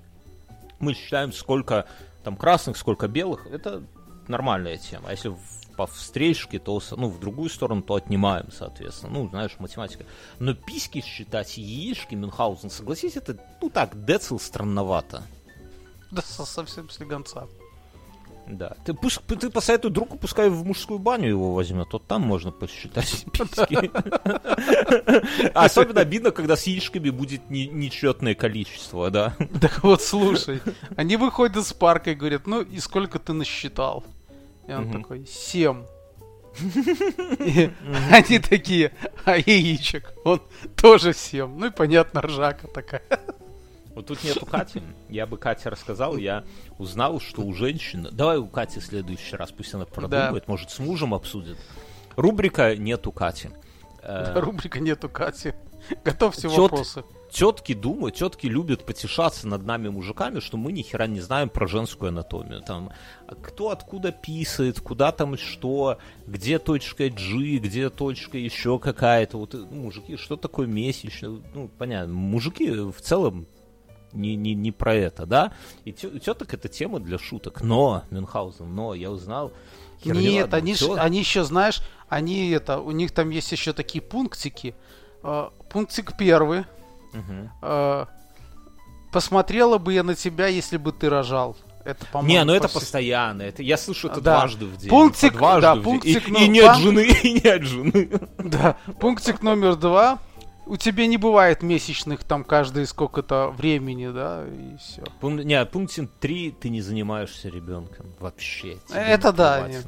Мы считаем, сколько там красных, сколько белых. Это нормальная тема. А если по встречке, то ну, в другую сторону, то отнимаем, соответственно. Ну, знаешь, математика. Но письки считать яички, Мюнхгаузен, согласись, это, ну так, децл странновато. Да, совсем слегонца. Да. Ты, пусть, ты посоветуй другу, пускай в мужскую баню его возьмет, вот там можно посчитать. Особенно обидно, когда с яичками будет нечетное количество, да. Так вот, слушай, они выходят из парка и говорят, ну и сколько ты насчитал? И он такой, семь. Они такие, а яичек? Он тоже семь. Ну и понятно, ржака такая. Вот тут нету Кати. Я бы Кате рассказал, я узнал, что у женщин... Давай у Кати в следующий раз, пусть она продумает, да. может, с мужем обсудит. Рубрика «Нету Кати». Да, э, рубрика «Нету Кати». Готов все Тет... вопросы. Тетки думают, тетки любят потешаться над нами, мужиками, что мы ни хера не знаем про женскую анатомию. Там, а кто откуда писает, куда там что, где точка G, где точка еще какая-то. Вот, ну, мужики, что такое месячный? Ну, понятно, мужики в целом не, не, не про это, да? И теток это тема для шуток. Но, Мюнхгаузен, но я узнал... Нет, они, ж, они еще, знаешь, они это, у них там есть еще такие пунктики. Э, пунктик первый. Угу. Э, посмотрела бы я на тебя, если бы ты рожал. Это, не, ну это постоянно. Это, я слышу это да. дважды в день. Пунктик, дважды да, в пунктик день. И, и нет жены, и нет жены. Да, пунктик номер два у тебя не бывает месячных там каждые сколько-то времени, да, и все. Пун... Не, пунктин 3 ты не занимаешься ребенком вообще. Это да, нет,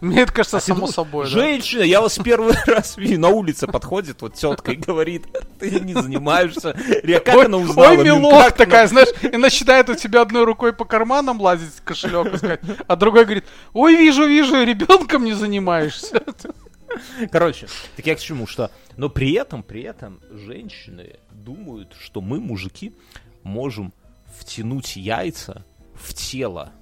мне это кажется а само ты, собой. Женщина, да. я вас первый раз вижу, на улице подходит вот тетка и говорит, ты не занимаешься. Как ой, она узнала? Ой, милок такая, знаешь, и начинает у тебя одной рукой по карманам лазить кошелек искать, а другой говорит, ой, вижу, вижу, ребенком не занимаешься. Короче, так я к чему, что... Но при этом, при этом женщины думают, что мы, мужики, можем втянуть яйца в тело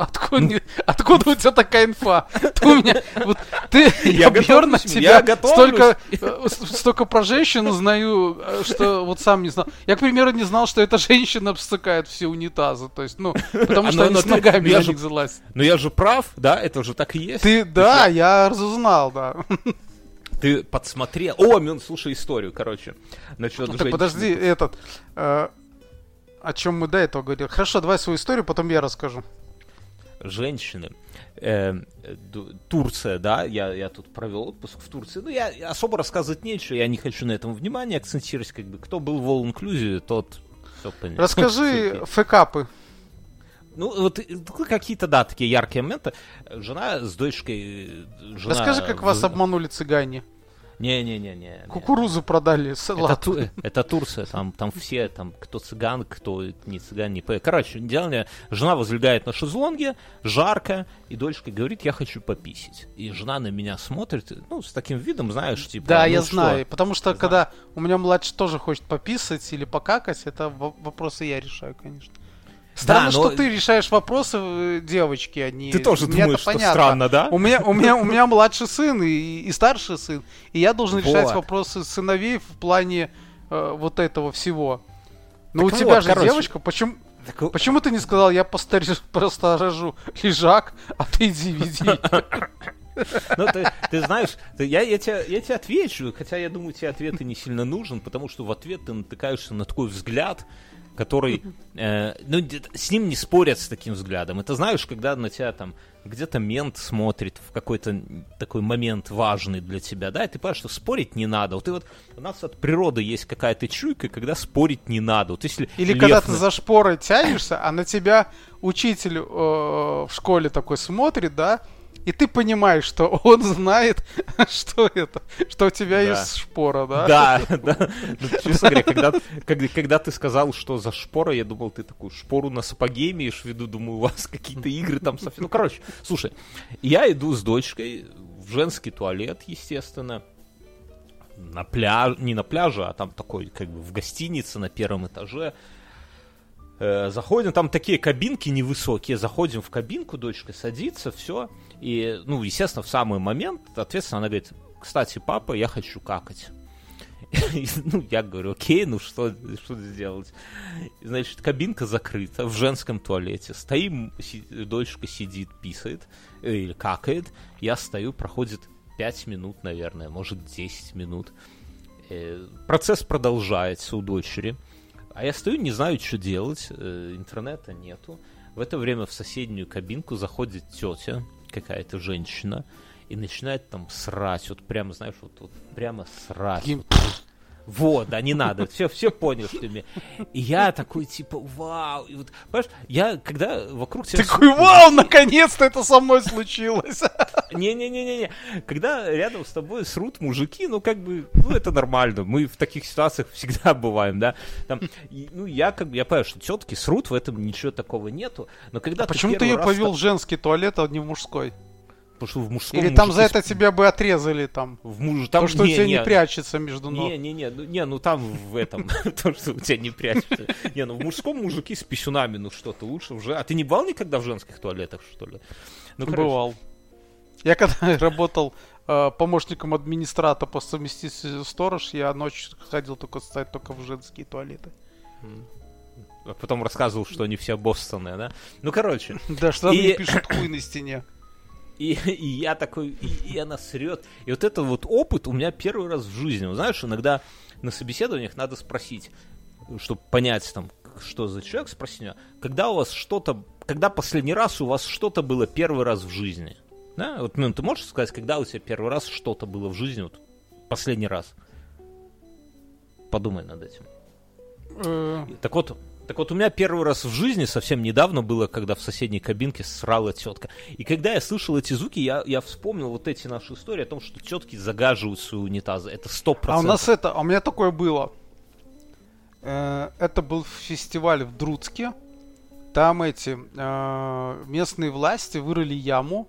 Откуда, ну, откуда у тебя такая инфа? Ты у меня, вот, ты, я, я на тебя я столько, э, столько про женщин знаю, э, что вот сам не знал. Я, к примеру, не знал, что эта женщина обсыкает все унитазы. То есть, ну, потому а, что они с ногами на них залазят. Но я же прав, да? Это же так и есть. Ты, да, я разузнал, да. Ты подсмотрел. О, Мин, слушай историю, короче. Насчет ну, так подожди, этот... Э, о чем мы до этого говорили. Хорошо, давай свою историю, потом я расскажу женщины. Э, Турция, да, я, я тут провел отпуск в Турции. Ну, я особо рассказывать нечего, я не хочу на этом внимание акцентировать, как бы, кто был в All Inclusive, тот все понял. Расскажи фэкапы. Ну, вот э, какие-то, да, такие яркие моменты. Жена с дочкой... Э, жена Расскажи, как вас обманули цыгане. Не-не-не-не. Кукурузу продали, салат. Это, это Турция, там, там все, там, кто цыган, кто не цыган, не Короче, делали, жена возлегает на шезлонге, жарко, и дочка говорит, я хочу пописить. И жена на меня смотрит, ну, с таким видом, знаешь, типа... Да, ну, я что? знаю, потому что, когда у меня младший тоже хочет пописать или покакать, это вопросы я решаю, конечно. Странно, да, что ты решаешь вопросы э, девочки, а не... Ты тоже Мне думаешь, что понятно. странно, да? У меня, у меня, у меня младший сын и, и старший сын, и я должен решать вот. вопросы сыновей в плане э, вот этого всего. Но так у тебя вот, же короче, девочка, почему... Так... Почему ты не сказал, я просто рожу лежак, а ты иди веди? Ну, ты, ты знаешь, ты, я, я, тебе, я тебе отвечу, хотя я думаю, тебе ответ и не сильно нужен, потому что в ответ ты натыкаешься на такой взгляд, который, э, ну, с ним не спорят с таким взглядом. Это знаешь, когда на тебя там где-то мент смотрит в какой-то такой момент важный для тебя, да, и ты понимаешь, что спорить не надо. Вот и вот у нас от природы есть какая-то чуйка, когда спорить не надо. Вот если Или лев... когда ты за шпорой тянешься, а на тебя учитель э, в школе такой смотрит, да, и ты понимаешь, что он знает, что это, что у тебя да. есть шпора, да? Да, да. Ну, честно говоря, когда, когда, когда ты сказал, что за шпора, я думал, ты такую шпору на сапоге имеешь в виду, думаю, у вас какие-то игры там совсем. Ну, короче, слушай, я иду с дочкой в женский туалет, естественно, на пляж, не на пляже, а там такой, как бы в гостинице на первом этаже. Э, заходим, там такие кабинки невысокие, заходим в кабинку, дочка садится, все. И, ну, естественно, в самый момент, соответственно, она говорит, кстати, папа, я хочу какать. ну, я говорю, окей, ну что, что сделать? Значит, кабинка закрыта в женском туалете. Стоим, дочка сидит, писает э, или какает. Я стою, проходит 5 минут, наверное, может 10 минут. Э, процесс продолжается у дочери. А я стою, не знаю, что делать. Э, интернета нету. В это время в соседнюю кабинку заходит тетя, какая-то женщина, и начинает там срать, вот прямо, знаешь, вот, вот прямо срать. Каким- Вот, да, не надо, все, все поняли, что мне. И я такой, типа, вау, и вот, понимаешь, я, когда вокруг тебя... Такой, вау, наконец-то это со мной случилось. Не-не-не-не-не. Когда рядом с тобой срут мужики, ну, как бы, ну, это нормально. Мы в таких ситуациях всегда бываем, да. Там, ну, я как бы, я понимаю, что тетки срут, в этом ничего такого нету. Но когда А Почему ты ее повел в женский туалет, а не в мужской? Потому что в мужском Или там за это тебя бы отрезали там? В муж... там То, что у не, тебя не, не прячется между ног. Не, не, не, ну, не, ну там в этом, то, что у тебя не прячется. Не, ну в мужском мужики с писюнами, ну что-то лучше уже. А ты не бывал никогда в женских туалетах, что ли? Ну, Бывал. Я когда работал э, помощником администратора по совместительству сторож, я ночью ходил только стать только в женские туалеты. А потом рассказывал, что они все обоссанные, да? Ну, короче, Да, что там И- пишут хуй на стене. И, и я такой, и, и она срет. И вот это вот опыт у меня первый раз в жизни. Знаешь, иногда на собеседованиях надо спросить, чтобы понять там, что за человек, спросить меня, когда у вас что-то, когда последний раз у вас что-то было первый раз в жизни? Да? Вот, Мин, ты можешь сказать, когда у тебя первый раз что-то было в жизни, вот последний раз? Подумай над этим. Э, Так вот, так вот, у меня первый раз в жизни совсем недавно было, когда в соседней кабинке срала тетка. И когда я слышал эти звуки, я, я вспомнил вот эти наши истории о том, что тетки загаживают свои унитазы. Это сто А у процентов. нас это, а у меня такое было. Э, Это был фестиваль в Друцке. Там эти э, местные власти вырыли яму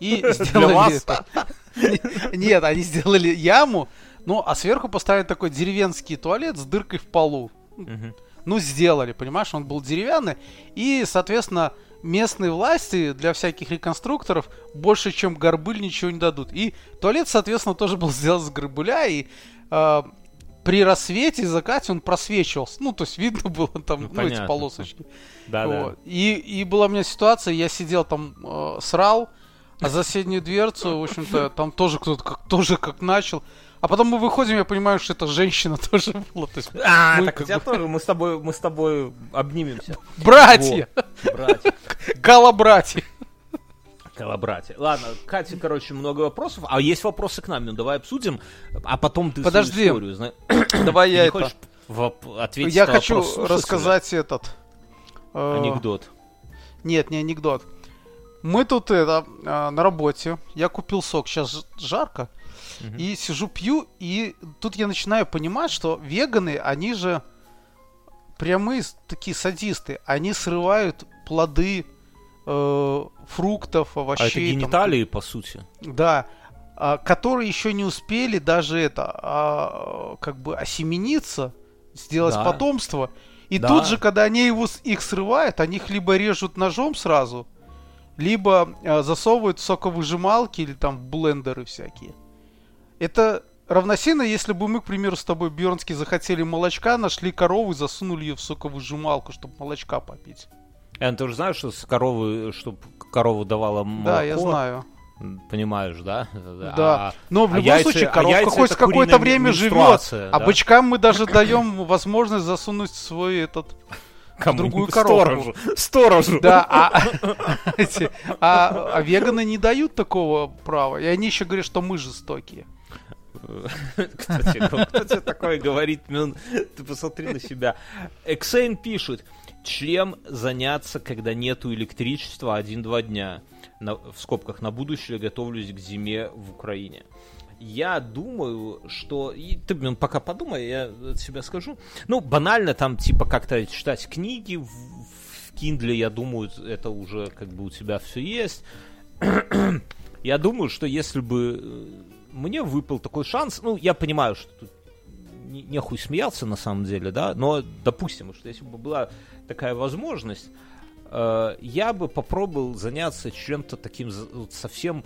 и сделали вас? это. Нет, они сделали яму, ну а сверху поставили такой деревенский туалет с дыркой в полу. Мгм. Ну, сделали, понимаешь, он был деревянный. И, соответственно, местные власти для всяких реконструкторов больше, чем горбыль, ничего не дадут. И туалет, соответственно, тоже был сделан с горбыля, и э, при рассвете и закате он просвечивался. Ну, то есть видно было там, Ну, ну, эти понятно. полосочки. Да, да. Вот. И, и была у меня ситуация, я сидел там, э, срал, а за соседнюю дверцу, в общем-то, там тоже кто-то как, тоже как начал. А потом мы выходим, я понимаю, что это женщина тоже была. То есть, А, мы так у тебя бы- тоже, мы с тобой, мы с тобой обнимемся. братья! Во, братья. Гала-братья! Ладно, Катя, короче, много вопросов. А есть вопросы к нам, ну давай обсудим, а потом ты Подожди. историю зна- Давай я это... воп- ответить Я хочу вопрос рассказать этот... э, анекдот. Нет, не анекдот. Мы тут это э, на работе. Я купил сок. Сейчас жарко. И сижу пью. И тут я начинаю понимать, что веганы, они же прямые такие садисты. Они срывают плоды э, фруктов, овощей. А это там. гениталии, по сути. Да. а, которые еще не успели даже это, а, как бы осемениться, сделать Да. потомство. И Да. тут же, когда они его, их срывают, они их либо режут ножом сразу, либо а, засовывают в соковыжималки или там в блендеры всякие. Это равносильно, если бы мы, к примеру, с тобой, Бьернский, захотели молочка, нашли корову и засунули ее в соковыжималку, чтобы молочка попить. Эн, ты уже знаешь, что с коровы, чтобы корова давала молоко? Да, я знаю. Понимаешь, да? Да. Но в а любом яйца- случае, а коровка яйца хоть какое-то время живет. менструация, А да. бычкам мы даже даем возможность засунуть свой этот... Кому? другую коровку. Сторожу. Сторожу. Да, а, а, а веганы не дают такого права. И они еще говорят, что мы жестокие. Кто тебе, такое говорит? Ну, Ты посмотри на себя. Эксейн пишет, чем заняться, когда нету электричества один-два дня? На- в скобках, на будущее готовлюсь к зиме в Украине. Я думаю, что... И ты, блин, пока подумай, я от себя скажу. Ну, банально там, типа, как-то читать книги в, в Kindle, я думаю, это уже как бы у тебя все есть. Я думаю, что если бы э, мне выпал такой шанс, ну, я понимаю, что тут не- нехуй смеяться на самом деле, да, но допустим, что если бы была такая возможность, э, я бы попробовал заняться чем-то таким вот совсем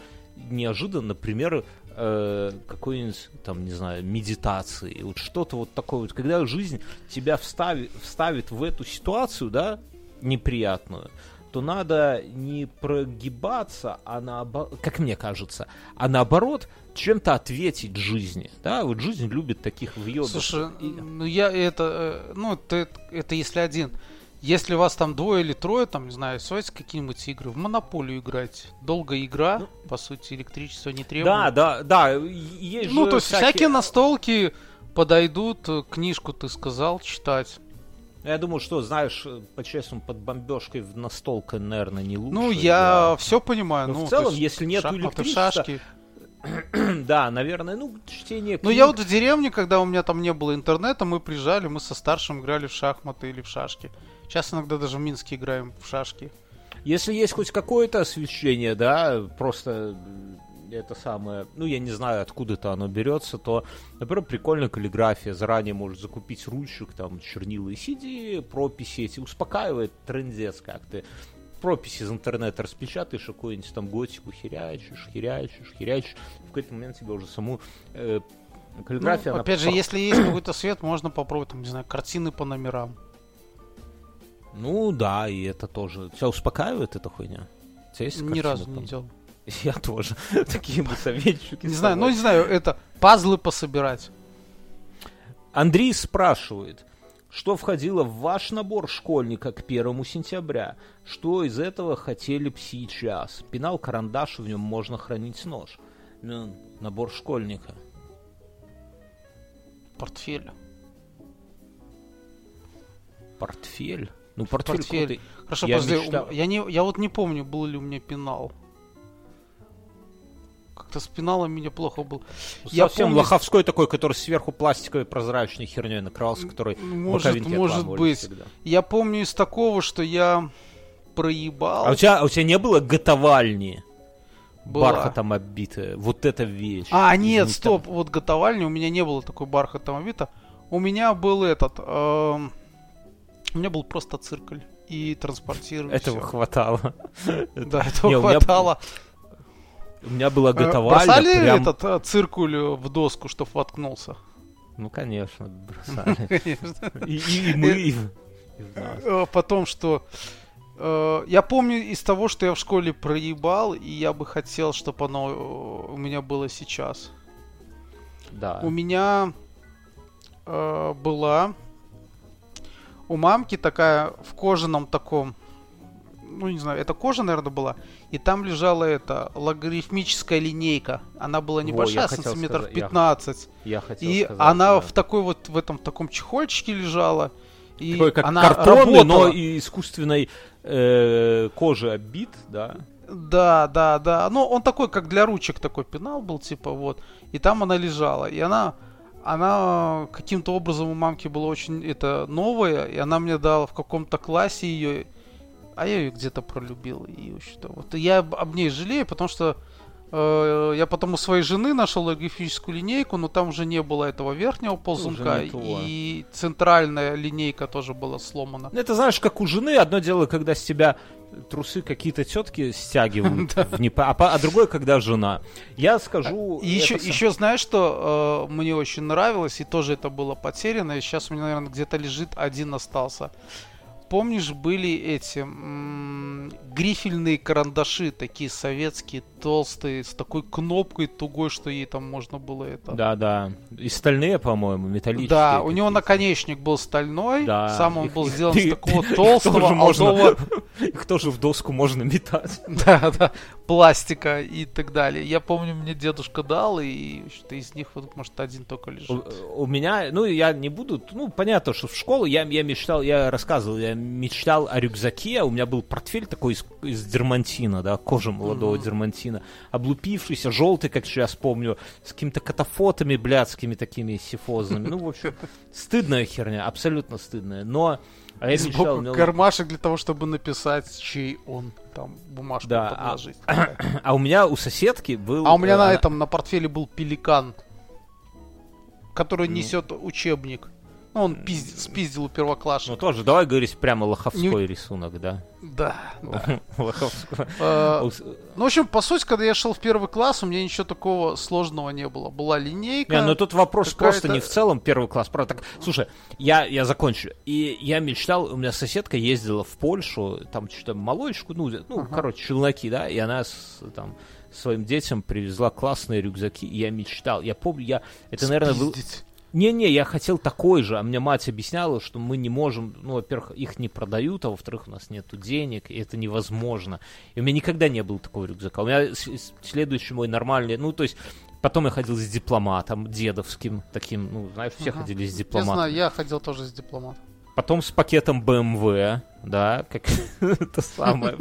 неожиданно, например, э, какой-нибудь, там, не знаю, медитации, вот что-то вот такое вот, когда жизнь тебя вставит, вставит в эту ситуацию, да, неприятную, то надо не прогибаться, а наоборот, как мне кажется, а наоборот чем-то ответить жизни, да, вот жизнь любит таких въебов. Слушай, И- ну я это, э, ну это, это если один. Если вас там двое или трое, там, не знаю, сводите какие-нибудь игры, в монополию играть. Долгая игра, по сути, электричество не требует. Да, да, да, есть Ну, то есть всякие настолки подойдут, э, книжку ты сказал читать. Я думаю, что, знаешь, по-честному, под бомбежкой в настолка, наверное, не лучше. ну, я да. все понимаю. Но ну, в целом, есть если шахматы, электричества, шашки. да, наверное, ну, чтение Ну, книг. я вот в деревне, когда у меня там не было интернета, мы приезжали, мы со старшим играли в шахматы или в шашки. Сейчас иногда даже в Минске играем в шашки. Если есть хоть какое-то освещение, да, просто это самое, ну, я не знаю, откуда это оно берется, то, например, прикольная каллиграфия, заранее можешь закупить ручек, там, чернила и сиди, прописи эти, успокаивает трендец как ты. Прописи из интернета распечатаешь, какую-нибудь там готику херячишь, херячишь, херячишь. В какой-то момент тебе уже саму э, каллиграфия, Ну, она опять же, пох- если есть какой-то свет, можно попробовать, там, не знаю, картины по номерам. Ну да, и это тоже. Тебя успокаивает эта хуйня? У тебя есть Ни разу там? не делал. Я тоже. Такие мы советчики. Не знаю, ну не знаю, это пазлы пособирать. Андрей спрашивает, что входило в ваш набор школьника к первому сентября? Что из этого хотели б сейчас? Пенал, карандаш, в нем можно хранить нож. Ну, набор школьника. Портфель. Портфель? Ну, портфель, Портфель. Хорошо, Я подожди, мечтал- я, не, я вот не помню, был ли у меня пенал. Как-то с пеналом меня плохо был. Я Совсем помню- лоховской такой, который сверху пластиковой прозрачной херней накрывался, который Может, может быть. всегда. Я помню из такого, что я проебал. А у тебя, а у тебя не было готовальни? Была. Бархатом оббитая. Вот эта вещь. А, нет, Извините. стоп, вот готовальня, у меня не было такой бархатного вида. У меня был этот, эм, у меня был просто циркуль и транспортир. и Этого всё. хватало. Да, этого хватало. У меня была Э, готовальня. Бросали прям- этот э, циркуль э, в доску, чтоб воткнулся? Ну, конечно, бросали. И, мы, и. Э, Потом, что... э, Я помню из того, что я в школе проебал, и я бы хотел, чтобы оно э, у меня было сейчас. Да. У меня э, была у мамки такая в кожаном таком, ну не знаю, это кожа, наверное, была, и там лежала эта логарифмическая линейка. Она была Во, небольшая, я хотел сантиметров сказать, я- 15. Я хотел И сказать, она да. в такой вот в этом таком чехольчике лежала. И Такой, как она картонный, но работала. и искусственной э, кожи оббит, да. Да, да, да. Ну, он такой, как для ручек такой пенал был, типа, вот. И там она лежала. И она, она каким-то образом у мамки была очень, это, новая. И она мне дала в каком-то классе ее. А я ее где-то пролюбил. И что вот. Я об ней жалею, потому что э, я потом у своей жены нашел лографическую линейку, но там уже не было этого верхнего ползунка. И центральная линейка тоже была сломана. Ну, Это знаешь, как у жены, одно дело, когда с тебя трусы какие-то тетки стягивают, а, а другое, когда жена. Я скажу... Еще знаешь, что э, мне очень нравилось, и тоже это было потеряно, и сейчас у меня, наверное, где-то лежит, один остался. Помнишь, были эти м, грифельные карандаши, такие советские, толстые, с такой кнопкой тугой, что ей там можно было это... Да, да. И стальные, по-моему, металлические. Да, у него наконечник был стальной, Да. сам он Их- был их- сделан их- из такого их толстого, тоже можно- алдового- Их тоже в доску можно метать. да, да, пластика и так далее. Я помню, мне дедушка дал, и что из них вот, может, один только лежит. У, у меня, ну, я не буду, ну, понятно, что в школу я, я мечтал, я рассказывал, я мечтал о рюкзаке, у меня был портфель такой из, из дермантина, да, кожи молодого Мгм. дермантина, облупившийся, желтый, как сейчас помню, с какими-то катафотами блядскими такими сифозными, ну, в общем, стыдная херня, абсолютно стыдная, но а я сбоку меня- кармашек для того, чтобы написать, чей он. Там бумажку Да, а- подложить. а у меня у соседки был... А у меня э, на этом, на портфеле был пеликан, который Ну. несет учебник. Ну, он пизд- спиздил у Ну первоклашек. тоже, давай говорить прямо лоховской Не- рисунок, да? Да, да. Лоховской. Ус- Ну, в общем, по сути, когда я шел в первый класс, у меня ничего такого сложного не было. Была линейка. Не, ну тут вопрос просто не в целом первый класс. Правда, так, слушай, я, я закончу. И я мечтал, у меня соседка ездила в Польшу, там что-то молочку, ну, ну короче, челноки, да, и она там своим детям привезла классные рюкзаки, и я мечтал. Я помню, я... Это, наверное, был... Не-не, я хотел такой же, а мне мать объясняла, что мы не можем, ну, во-первых, их не продают, а во-вторых, у нас нету денег, и это невозможно. И у меня никогда не было такого рюкзака. У меня следующий мой нормальный, ну, то есть, потом я ходил с дипломатом дедовским, таким, ну, знаешь, все Ага. ходили с Я дипломатом. знаю, я ходил тоже с дипломатом. Потом с пакетом BMW, да, как это самое.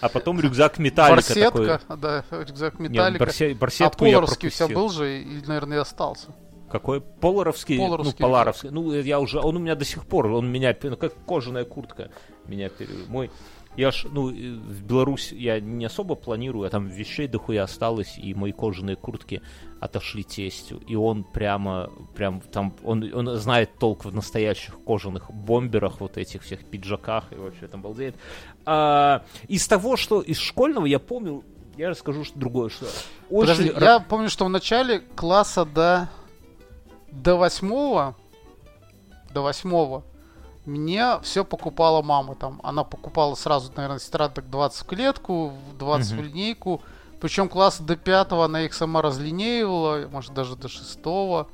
А потом рюкзак металлика такой. Барсетка, да, рюкзак металлика. а барсетку я поларовский у тебя был же, и, наверное, и остался. Какой? Поларовский, Поларовский ну, поларовский. Ну, я уже, он у меня до сих пор, он меня, ну, как кожаная куртка меня. Мой, я ж, ну, э, в Беларусь я не особо планирую, а там вещей дохуя осталось, и мои кожаные куртки отошли тестю. И он прямо, прям там, он, он знает толк в настоящих кожаных бомберах, вот этих всех пиджаках, и вообще там балдеет. А, из того, что из школьного я помню, я расскажу что другое, что очень... Подожди, я помню, что в начале класса до, до восьмого, до восьмого, мне все покупала мама там. Она покупала сразу, наверное, тетрадок 20 в клетку, 20 в Мгм. линейку. Причем класса до пятого она их сама разлинеивала, может даже до шестого.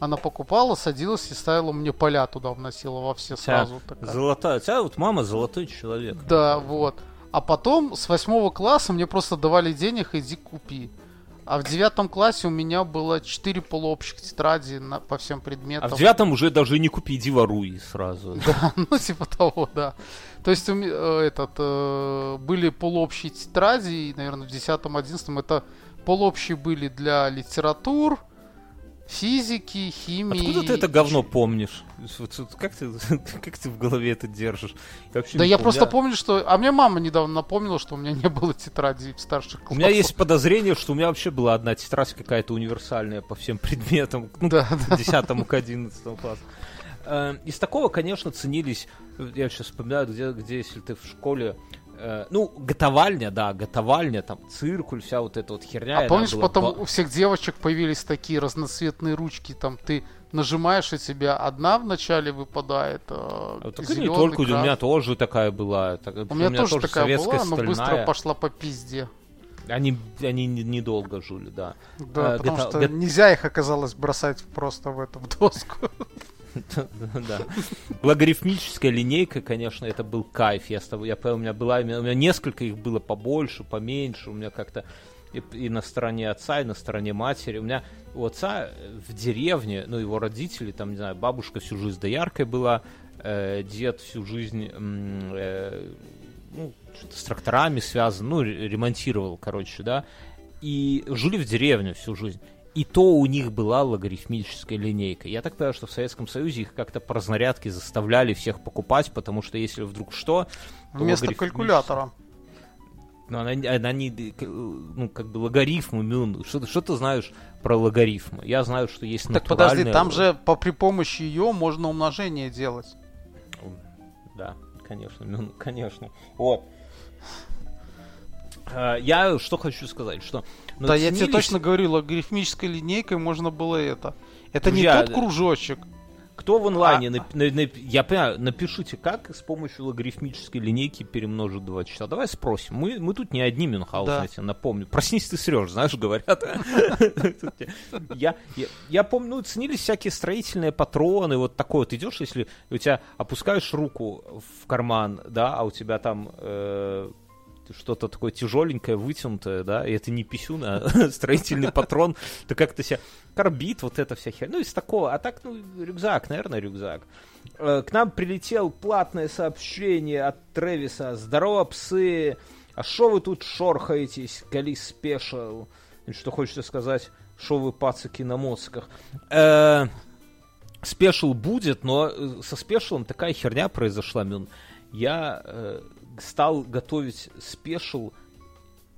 Она покупала, садилась и ставила мне поля туда, вносила во все сразу. такая. Золотая. У тебя вот мама золотой человек. Да, вот. А потом с восьмого класса мне просто давали денег, иди купи. А в девятом классе у меня было четыре полуобщих тетради на, по всем А предметам. в девятом уже даже не купи, иди воруй сразу. Да, ну типа того, да. То есть э, этот, э, были полуобщие тетради, и, наверное, в десятом, одиннадцатом это полуобщие были для литератур, физики, химии. Откуда ты это говно помнишь? Как ты, как ты в голове это держишь? Я Да я помню. просто помню, что... А мне мама недавно напомнила, что у меня не было тетради в старших У классах. меня есть подозрение, что у меня вообще была одна тетрадь какая-то универсальная по всем предметам, ну, Да, к 10 к 11 классу. Э, Из такого, конечно, ценились, э, я сейчас вспоминаю, где, где если ты в школе, э, ну, готовальня, да, готовальня, там, циркуль, вся вот эта вот херня. А помнишь, потом у всех девочек появились такие разноцветные ручки, там ты нажимаешь, и тебя одна вначале выпадает, а, А Так не только, у меня тоже такая была. так- У меня, тоже, такая советская была, но быстро стальная. пошла по пизде. Они, они не- недолго жили, да. Да, Э, потому гото- что го- нельзя их оказалось бросать просто в эту в доску. Да. Логарифмическая линейка, конечно, это был кайф. Я, я у меня была, у меня несколько их было побольше, поменьше. У меня как-то и, и на стороне отца, и на стороне матери. У меня у отца э, в деревне, ну, его родители, там, не знаю, бабушка всю жизнь дояркой была, э, дед всю жизнь э, ну, с тракторами связан, ну, ре- ремонтировал, короче, да. И жили в деревне всю жизнь. И то у них была логарифмическая линейка. Я так понимаю, что в Советском Союзе их как-то по разнарядке заставляли всех покупать, потому что если вдруг что... то Вместо логарифмическая- калькулятора. Ну, она, она не, ну, как бы логарифмы, ну, что, ты- что ты знаешь про логарифмы? Я знаю, что есть Так подожди, там же по, при помощи ее можно умножение делать. Да, конечно, ну, конечно. Вот. А, Я что хочу сказать, что... ну, да, я тебе точно говорю, логарифмической линейкой можно было это. Это не Друзья, тот кружочек. Кто в онлайне, А- нап- на- на- я понимаю, напишите, как с помощью логарифмической линейки перемножить два числа. Давай спросим. Мы, мы тут не одни Мюнхгаузен, Да. я тебе напомню. Проснись, ты срешь, знаешь, говорят. Я, помню, ну, ценились всякие строительные патроны, вот такой вот идешь, если у тебя опускаешь руку в карман, да, а у тебя там э, что-то такое тяжеленькое, вытянутое, да, и это не писюн, а строительный патрон, то как-то себя карбит, вот эта вся херня. Ну, из такого. А так, ну, рюкзак, наверное, рюкзак. Э, К нам прилетел платное сообщение от Тревиса. Здорово, псы. А шо вы тут шорхаетесь? Кали спешл. Что хочется сказать? Шо вы пацаки на моцках? Э, Спешл будет, но э, со спешлом такая херня произошла, Мюн. Я стал готовить спешл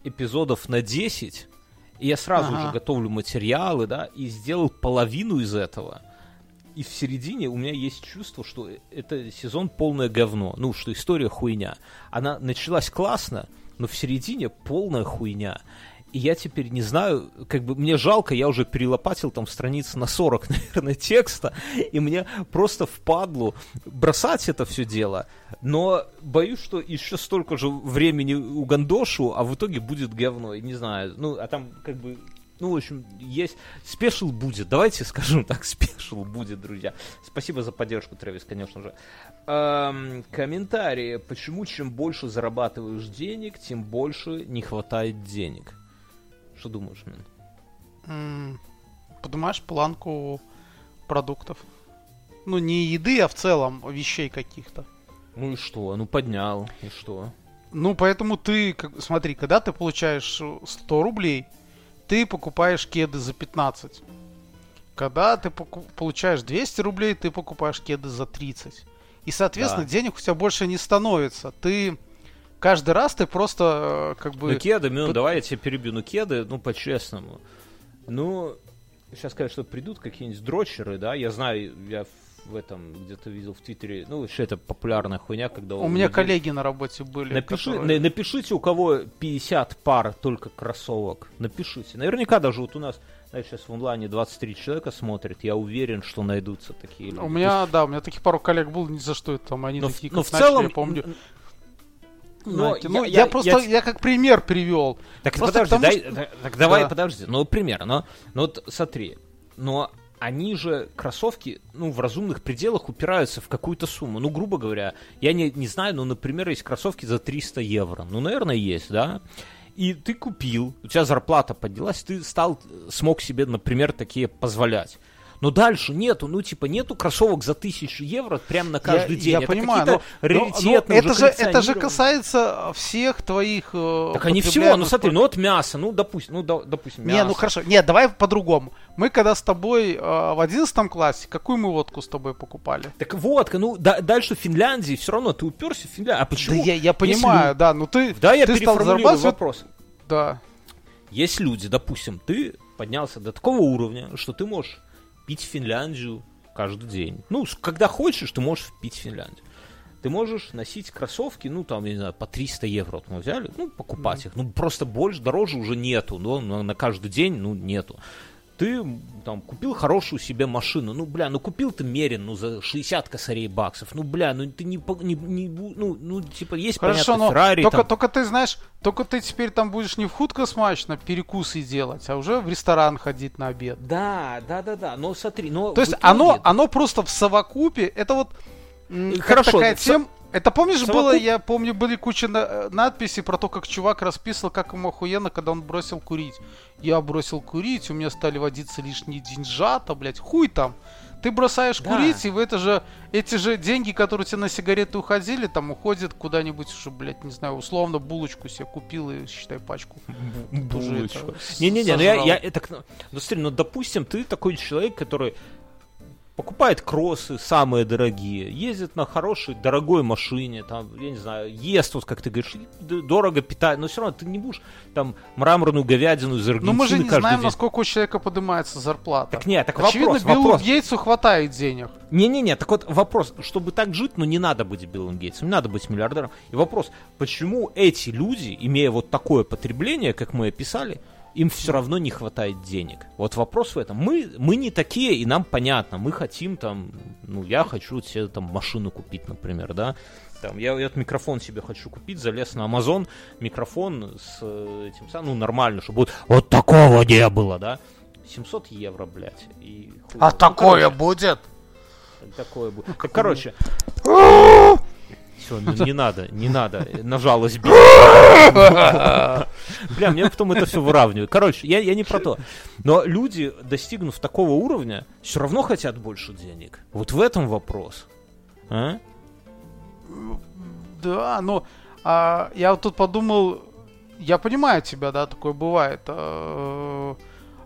эпизодов на 10, и я сразу Ага. же готовлю материалы, да, и сделал половину из этого. и в середине у меня есть чувство, что это сезон полное говно. Ну, что история хуйня. Она началась классно, но в середине полная хуйня. И я теперь не знаю, как бы мне жалко, я уже перелопатил там страниц на 40, наверное, текста, и мне просто впадлу бросать это все дело. Но боюсь, что еще столько же времени у Гандошу, а в итоге будет говно. Не знаю, ну, а там как бы ну, в общем, есть... Спешл будет. Давайте скажем так, спешл будет, друзья. Спасибо за поддержку, Трэвис, конечно же. Эм, комментарии. Почему чем больше зарабатываешь денег, тем больше не хватает денег? Что думаешь, Мин? Поднимаешь планку продуктов. Ну, не еды, а в целом вещей каких-то. Ну и что? Ну поднял, и что? Ну, поэтому ты, как, смотри, когда ты получаешь 100 рублей, ты покупаешь кеды за 15. Когда ты получаешь 200 рублей, ты покупаешь кеды за 30. И, соответственно, Да. денег у тебя больше не становится. Ты каждый раз ты просто э, как бы... Ну, кеды, ну, Тут- давай я тебя перебью. Ну, кеды, ну, по-честному. Ну, сейчас, конечно, придут какие-нибудь дрочеры, да, я знаю, я в этом где-то видел в Твиттере, ну, вообще это популярная хуйня, когда... У меня людей- коллеги на работе были. Напиши, которые- на- напишите, у кого 50 пар только кроссовок. Напишите. Наверняка даже вот у нас, знаешь, сейчас в онлайне 23 человека смотрят. Я уверен, что найдутся такие люди. У меня, да, у меня таких пару коллег было, ни за что это там, они Но в- такие, но как в начали, целом... я помню. Но ну, я- я, я- просто, я- я, как пример привел. Так Просто подожди, потому дай, что- так, давай, Да. подожди. Ну, пример, но, ну вот смотри, но они же, кроссовки, ну, в разумных пределах упираются в какую-то сумму. Ну, грубо говоря, я не, не знаю, но, например, есть кроссовки за 300 евро. Ну, наверное, есть, да? И ты купил, у тебя зарплата поднялась, ты стал, смог себе, например, такие позволять. Но дальше нету, ну, типа, нету кроссовок за тысячу евро прямо на каждый я, день. Я Это понимаю, но, но- но раритетные, это, же, это же касается всех твоих... э, Так они всего, ну смотри, ну вот мясо, ну допустим, ну да- допустим, мясо. Не, ну хорошо. Нет, давай по-другому. Мы когда с тобой э, в одиннадцатом классе, какую мы водку с тобой покупали? Так водка, ну да- дальше в Финляндии все равно ты уперся в Финляндию. А почему? Да я, я Если понимаю, лю- да, ну ты, Да, я ты стал зарабатывать, вопрос. да. Есть люди, допустим, ты поднялся до такого уровня, что ты можешь пить Финляндию каждый день. Ну, когда хочешь, ты можешь пить Финляндию. Ты можешь носить кроссовки, ну, там, я не знаю, по 300 евро вот мы взяли, ну, покупать их. Ну, просто больше, дороже уже нету, но на каждый день, ну, нету. Ты там купил хорошую себе машину, ну, бля, ну, купил ты Мерин, ну, за 60 косарей баксов, ну, бля, ну, ты не, не, не ну, ну, типа, есть, Хорошо, понятно, но Феррари, только, там, только ты знаешь, только ты теперь там будешь не в худко смачно перекусы делать, а уже в ресторан ходить на обед. Да, да, да, да. Но смотри, но То есть оно, оно просто в совокупе, это вот Хорошо, такая тем... Это помнишь было, совокуп- я помню, были куча на- э, надписей про то, как чувак расписывал, как ему охуенно, когда он бросил курить. Я бросил курить, у меня стали водиться лишние деньжата, блядь, хуй там. Ты бросаешь Да. курить, и в это же, эти же деньги, которые у тебя на сигареты уходили, там уходят куда-нибудь уже, блядь, не знаю, условно булочку себе купил и, считай, пачку. Булочку. Не-не-не, ну я, я это... к- Ну смотри, ну допустим, ты такой человек, который покупает кроссы самые дорогие, ездит на хорошей, дорогой машине, там, я не знаю, ест, вот как ты говоришь, дорого питает, но все равно ты не будешь там мраморную говядину из Аргентины Но мы же не знаем, день. насколько у человека поднимается зарплата. Так нет, так Очевидно, вопрос, Биллу вопрос. Гейтсу хватает денег. Не-не-не, так вот вопрос, чтобы так жить, ну не надо быть Биллом Гейтсом, не надо быть миллиардером. И вопрос, почему эти люди, имея вот такое потребление, как мы описали, им все равно не хватает денег. Вот вопрос в этом. Мы, мы не такие, и нам понятно. Мы хотим там, ну я хочу себе там машину купить, например, да. Там, я этот микрофон себе хочу купить, залез на Amazon, микрофон с э, этим самым, ну нормально, чтобы вот, вот такого не было, да. 700 евро, блядь. И хуй- А ну, такое короче, будет? Такое будет. Так, короче. Все, не, не надо, не надо. На жалость бить. Бля, мне потом это все выравнивает. Короче, я, я не про то. Но люди, достигнув такого уровня, все равно хотят больше денег. Вот в этом вопрос. А? Да, но а, я вот тут подумал, я понимаю тебя, да, такое бывает. А,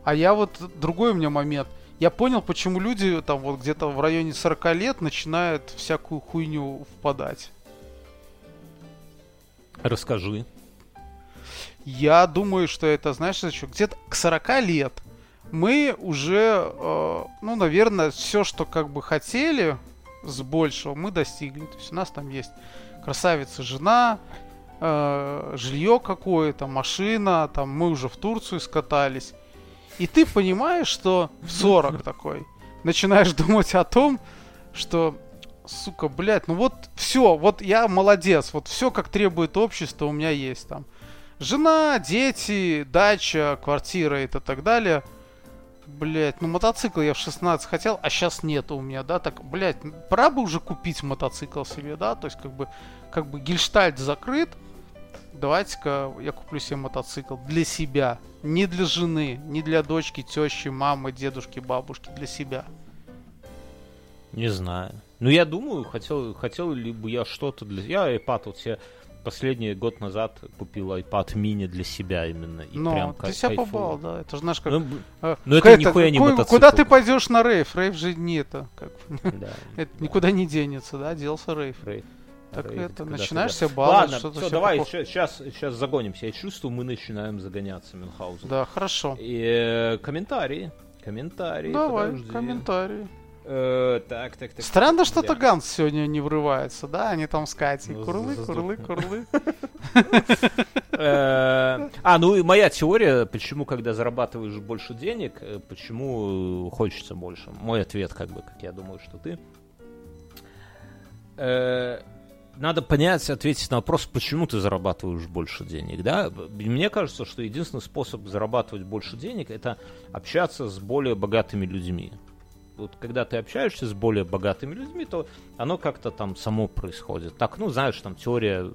а я вот другой у меня момент. Я понял, почему люди там вот где-то в районе 40 лет начинают всякую хуйню впадать. Расскажи. Я думаю, что это, знаешь, что где-то к 40 лет мы уже, э, ну, наверное, все, что как бы хотели с большего, мы достигли. То есть у нас там есть красавица жена, э, жилье какое-то, машина, там мы уже в Турцию скатались. И ты понимаешь, что в 40 такой начинаешь думать о том, что, сука, блядь, ну вот все, вот я молодец, вот все как требует общество у меня есть там. Жена, дети, дача, квартира и так далее. Блять, ну мотоцикл я в 16 хотел, а сейчас нет у меня, да, так, блять, пора бы уже купить мотоцикл себе, да, то есть как бы, как бы гельштальт закрыт, давайте-ка я куплю себе мотоцикл для себя, не для жены, не для дочки, тещи, мамы, дедушки, бабушки, для себя. Не знаю. Ну, я думаю, хотел, хотел ли бы я что-то для... Я iPad вот себе последний год назад купил iPad mini для себя именно. И Но прям ты себя побал, да, это же знаешь как... Ну, э, ну, это нихуя не мотоцикл. Куда ты пойдешь на рейв? Рейв же не это. Как... да, это никуда не денется, да, делся рейв. рейд. Так Рейд, это, начинаешь себя баловать, Ладно, все, давай, похож- сейчас, сейчас загонимся. Я чувствую, мы начинаем загоняться, Мюнхгаузен. Да, хорошо. И, э, комментарии. Комментарии. Давай, подожди. комментарии. Э, так, так, так. Странно, так, что-то бля. Ганс сегодня не врывается, да? Они там с Катей. Ну, Курлы, курлы, курлы. Э, А, ну и моя теория, почему, когда зарабатываешь больше денег, э, почему хочется больше. Мой ответ, как бы, как я думаю, что ты. Надо понять, ответить на вопрос, почему ты зарабатываешь больше денег, да? Мне кажется, что единственный способ зарабатывать больше денег это общаться с более богатыми людьми. Вот когда ты общаешься с более богатыми людьми, то оно как-то там само происходит. Так, ну, знаешь, там теория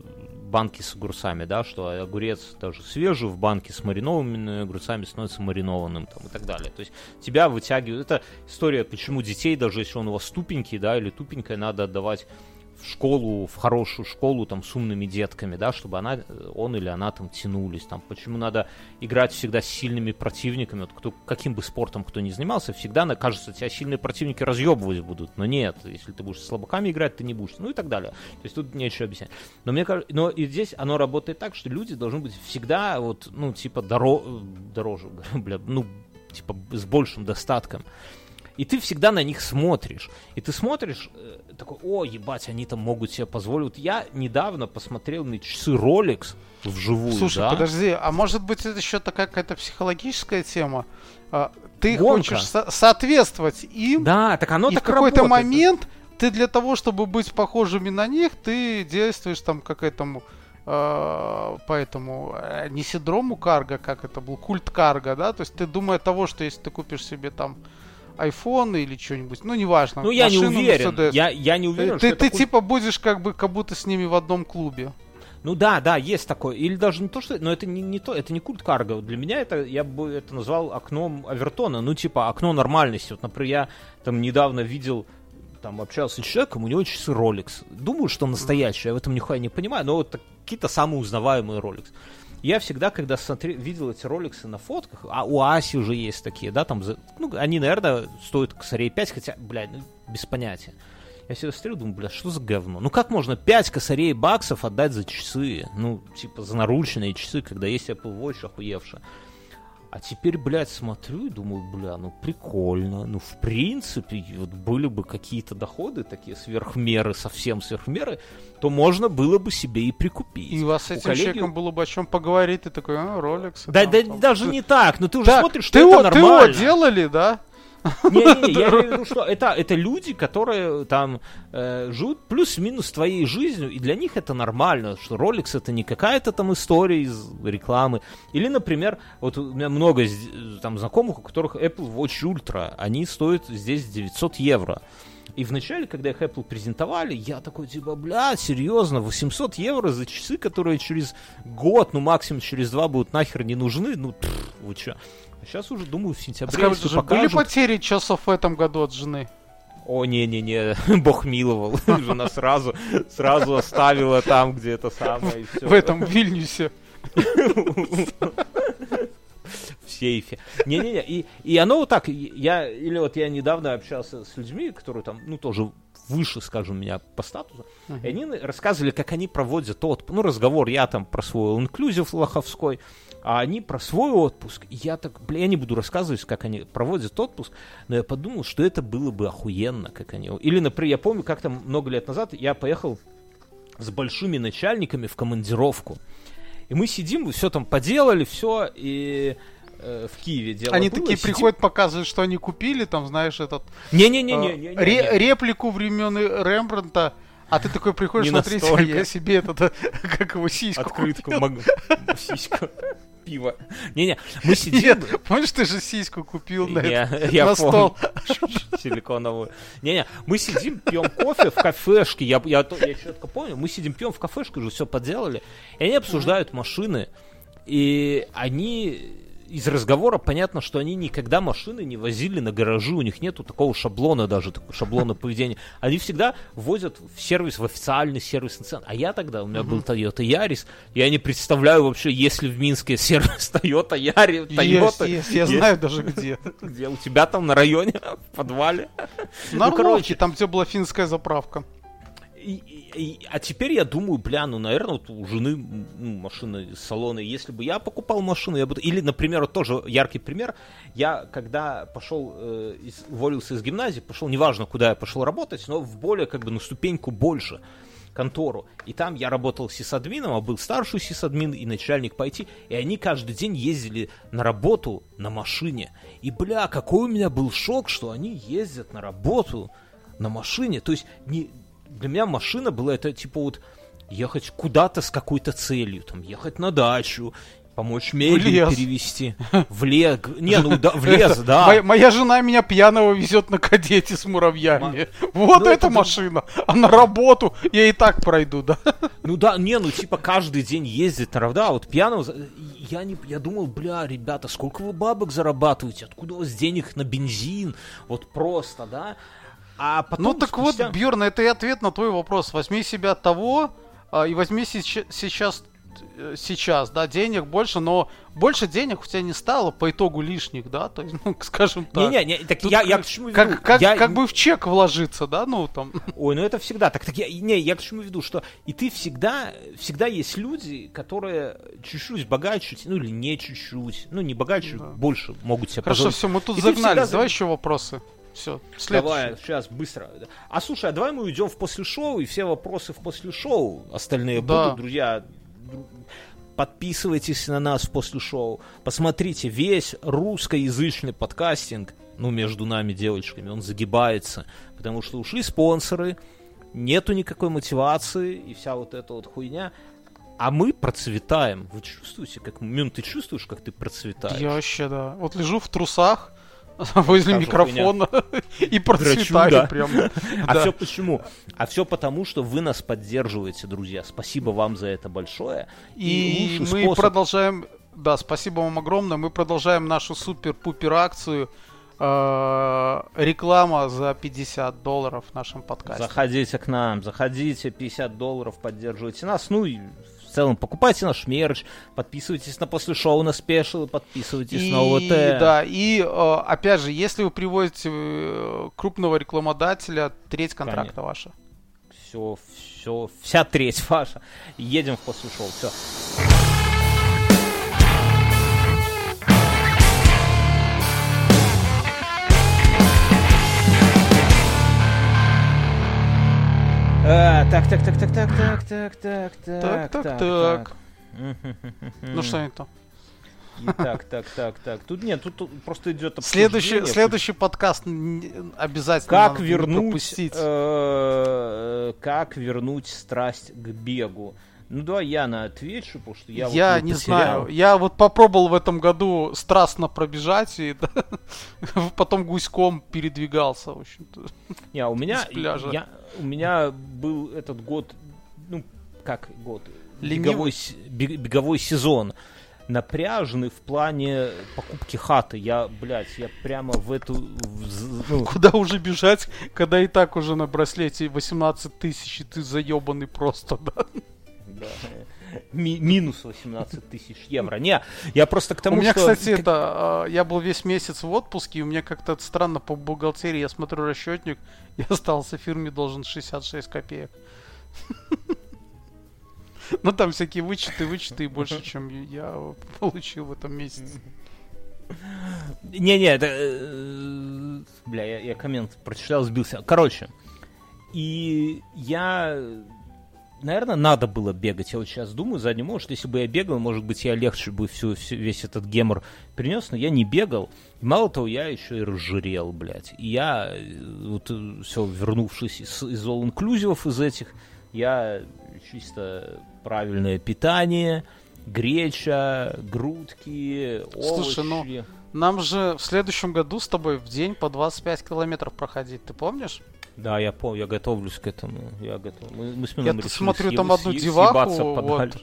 банки с огурцами, да, что огурец даже свежий в банке с маринованными огурцами становится маринованным там, и так далее. То есть тебя вытягивают. Это история, почему детей, даже если он у вас тупенький, да, или тупенькая, надо отдавать в школу, в хорошую школу там с умными детками, да, чтобы она, он или она там тянулись, там, почему надо играть всегда с сильными противниками, вот кто, каким бы спортом кто ни занимался, всегда, кажется, тебя сильные противники разъебывать будут, но нет, если ты будешь с слабаками играть, ты не будешь, ну и так далее, то есть тут нечего объяснять. Но мне кажется, но и здесь оно работает так, что люди должны быть всегда вот, ну, типа, доро- дороже, бля, ну, типа, с большим достатком. И ты всегда на них смотришь. И ты смотришь, э, такой, о, ебать, они там могут себе позволить. Вот я недавно посмотрел на часы Rolex вживую, Слушай, да? подожди, а может быть это еще такая какая-то психологическая тема? А, Ты Гонка. хочешь со- соответствовать им, Да, так оно и в так какой-то работает. момент ты для того, чтобы быть похожими на них, ты действуешь там как этому э, по этому э, не синдрому карга, как это был, культ карга, да, то есть ты думая того, что если ты купишь себе там iPhone или что-нибудь, ну неважно, Ну, я не уверен. Mercedes, Я, я не уверен, ты, ты это типа будешь как бы как будто с ними в одном клубе. Ну да, да, есть такое. Или даже не то, что... Но это не, не то, это не культ карго. Для меня это, я бы это назвал окном Авертона. Ну, типа, окно нормальности. Вот, например, я там недавно видел там общался с человеком, у него часы Rolex. Думаю, что настоящий, я в этом нихуя не понимаю, но вот какие-то самые узнаваемые Rolex. Я всегда, когда смотри, видел эти роликсы на фотках, а у Аси уже есть такие, да, там, ну, они, наверное, стоят косарей 5, хотя, блядь, ну, без понятия. Я всегда смотрю, думаю, блядь, что за говно? Ну как можно 5 косарей баксов отдать за часы? Ну, типа, за наручные часы, когда есть Apple Watch охуевшая. А теперь, блядь, смотрю и думаю, бля, ну прикольно. Ну, в принципе, вот были бы какие-то доходы такие сверхмеры, совсем сверхмеры, то можно было бы себе и прикупить. И у вас с У этим коллеги- человеком было бы о чем поговорить, ты такой, а, Rolex. Да, там, да там». даже не так, но ты уже Так, смотришь, что ты это его, ты его нормально. делали, да? Не-не-не, я имею в виду, что это, это люди, которые там э, живут плюс-минус твоей жизнью, и для них это нормально, что Rolex это не какая-то там история из рекламы. Или, например, вот у меня много там знакомых, у которых Apple Watch Ultra, они стоят здесь 900 евро. И вначале, когда их Apple презентовали, я такой, типа, бля, серьезно, 800 евро за часы, которые через год, ну максимум через два будут нахер не нужны, ну, пф, вы чё. А сейчас уже, думаю, в сентябре, Скажи, если же, были покажут... потери часов в этом году от жены? О, не-не-не, Бог миловал. Жена сразу, сразу оставила там, где это самое. В этом Вильнюсе. В сейфе. Не-не-не, и, и оно вот так, я, или вот я недавно общался с людьми, которые там, ну, тоже выше, скажем, меня по статусу. И они рассказывали, как они проводят отпуск. Ну, разговор я там про свой инклюзив лоховской, а они про свой отпуск. И я так, бля, я не буду рассказывать, как они проводят отпуск, но я подумал, что это было бы охуенно, как они... Или, например, я помню, как там много лет назад я поехал с большими начальниками в командировку. И мы сидим, все там поделали, все, и э, в Киеве дело Они было, такие сидим- приходят, показывают, что они купили, там, знаешь, этот... Не-не-не-не. э, ре- реплику времен Рембрандта, а ты такой приходишь, настолько. я себе этот, как его, сиську Открытку, мог- сиську, пиво. Не-не, мы сидим... Нет, помнишь, ты же сиську купил на, Я, это, я на стол. Силиконовую. Не-не, мы сидим, пьем кофе в кафешке. Я, я, я четко помню. Мы сидим, пьем в кафешке, уже все поделали. И они обсуждают машины. И они из разговора понятно, что они никогда машины не возили на гаражи, у них нету такого шаблона даже, такого шаблона поведения. Они всегда возят в сервис, в официальный сервисный центр. А я тогда, у меня был Toyota Yaris, я не представляю вообще, есть ли в Минске сервис Toyota Yaris, Toyota. есть, я Есть. знаю даже где. Где у тебя там на районе, в подвале. На Ну, короче. Там, где была финская заправка. И- и- а теперь я думаю, бля, ну, наверное, вот у жены ну, машина из салона. Если бы я покупал машину, я бы... Или, например, вот тоже яркий пример. Я, когда пошел, э, из- уволился из гимназии, пошел, неважно, куда я пошел работать, но в более, как бы, на ступеньку больше контору. И там я работал сисадмином, а был старший сисадмин и начальник по IT. И они каждый день ездили на работу на машине. И, бля, какой у меня был шок, что они ездят на работу на машине. То есть не, для меня машина была это типа вот ехать куда-то с какой-то целью. Там ехать на дачу, помочь мебель перевести. В лес. Не, ну да, в лес, Это, да. Моя, моя жена меня пьяного везет на кадете с муравьями. Вот Ну, эта это да. машина. А на работу я и так пройду, да? Ну да, не, ну типа каждый день ездить на равда, а вот пьяного... Я, не, я думал, бля, ребята, сколько вы бабок зарабатываете? Откуда у вас денег на бензин? Вот просто, да? А потом Ну так спустя- вот, Бьерн, это и ответ на твой вопрос. Возьми себя от того а, и возьми сеч- сейчас, э, сейчас, да, денег больше, но больше денег у тебя не стало по итогу лишних, да, то есть, ну, скажем так. Не-не, не, так Тут я, я как- к чему веду? Как, как, Я- как бы в чек вложиться, да, ну там. Ой, ну это всегда так. так я, не, я к чему веду, что и ты всегда, всегда есть люди, которые чуть-чуть богаче, ну или не чуть-чуть, ну не богаче, Да. больше могут себе Хорошо, позволить. все, мы тут И ты загнались. всегда Давай еще вопросы. Все, Давай, следующий. сейчас, быстро. А слушай, а давай мы уйдем в после шоу, и все вопросы в после шоу остальные Да. будут, друзья. Дру- Подписывайтесь на нас после шоу. Посмотрите, весь русскоязычный подкастинг, ну, между нами, девочками, он загибается. Потому что ушли спонсоры, нету никакой мотивации, и вся вот эта вот хуйня. А мы процветаем. Вы чувствуете, как... Мюн, ты чувствуешь, как ты процветаешь? Я вообще, да. Вот лежу в трусах возле микрофона и процветаю да. прям. А Да. все почему? А все потому, что вы нас поддерживаете, друзья. Спасибо вам за это большое. И мы способ- продолжаем, да, спасибо вам огромное, мы продолжаем нашу супер-пупер акцию. э, реклама за 50 долларов в нашем подкасте. Заходите к нам, заходите, 50 долларов поддерживайте нас. Ну и целом покупайте наш мерч, подписывайтесь на после шоу на спешл, подписывайтесь И, на ОВТ. да, и э, опять же, если вы приводите э, крупного рекламодателя, треть контракта Конечно. ваша. Все, все, вся треть ваша. Едем в после шоу. Все. Так, так, так, так, так, так, так, так, так, Так, так, так. Ну что там? И Так, так, так, так. Тут нет, тут, просто идет Следующий, обсуждение. следующий подкаст н- обязательно Как не вернуть, э, как вернуть страсть к бегу? Ну давай я на отвечу, потому что я, Я, вот не потерял. знаю. Я вот попробовал в этом году страстно пробежать и да, потом гуськом передвигался, в общем-то. Не, у меня, я, у меня был этот год, ну как год, Ленивый? беговой, беговой сезон напряженный в плане покупки хаты. Я, блядь, я прямо в эту... в ну, Куда уже бежать, когда и так уже на браслете 18 тысяч, и ты заебанный просто, да? Да. Ми- минус 18 тысяч евро. Не, я просто к тому, у меня, что... кстати, это, э, я был весь месяц в отпуске, и у меня как-то странно по бухгалтерии, я смотрю расчетник, и остался фирме должен 66 копеек. Ну там всякие вычеты, вычеты больше, чем я получил в этом месяце. Не-не, это... э, Бля, я, я коммент прочитал, сбился. Короче, и я... Наверное, надо было бегать. Я вот сейчас думаю, задним может, если бы я бегал, может быть, я легче бы всю, всю- весь этот гемор принес, но я не бегал. Мало того, я еще и разжирел, блядь. И я, э, вот, все, вернувшись из, из all-inclusivов из этих, я чисто правильное питание, греча, грудки, овощи. Слушай, ну, Нам же в следующем году с тобой в день по 25 километров проходить, ты помнишь? Да, я помню, я готовлюсь к этому. Я готов. Мы, мы с Я решили смотрю съеб- там одну съе- деваху, вот. подальше.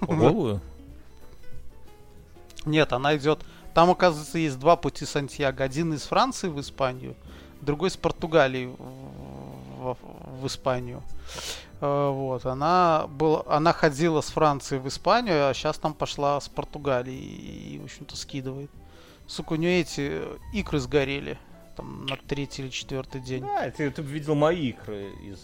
По голую? Нет, она идет. Там, оказывается, есть два пути Сантьяго. Один из Франции в Испанию, другой из Португалии в, в- в Испанию. Э, Вот, она была, она ходила с Франции в Испанию, а сейчас там пошла с Португалии и, в общем-то, скидывает. Сука, у нее эти э, икры сгорели. Там на третий или четвертый день. Да, ты, ты бы видел мои икры из,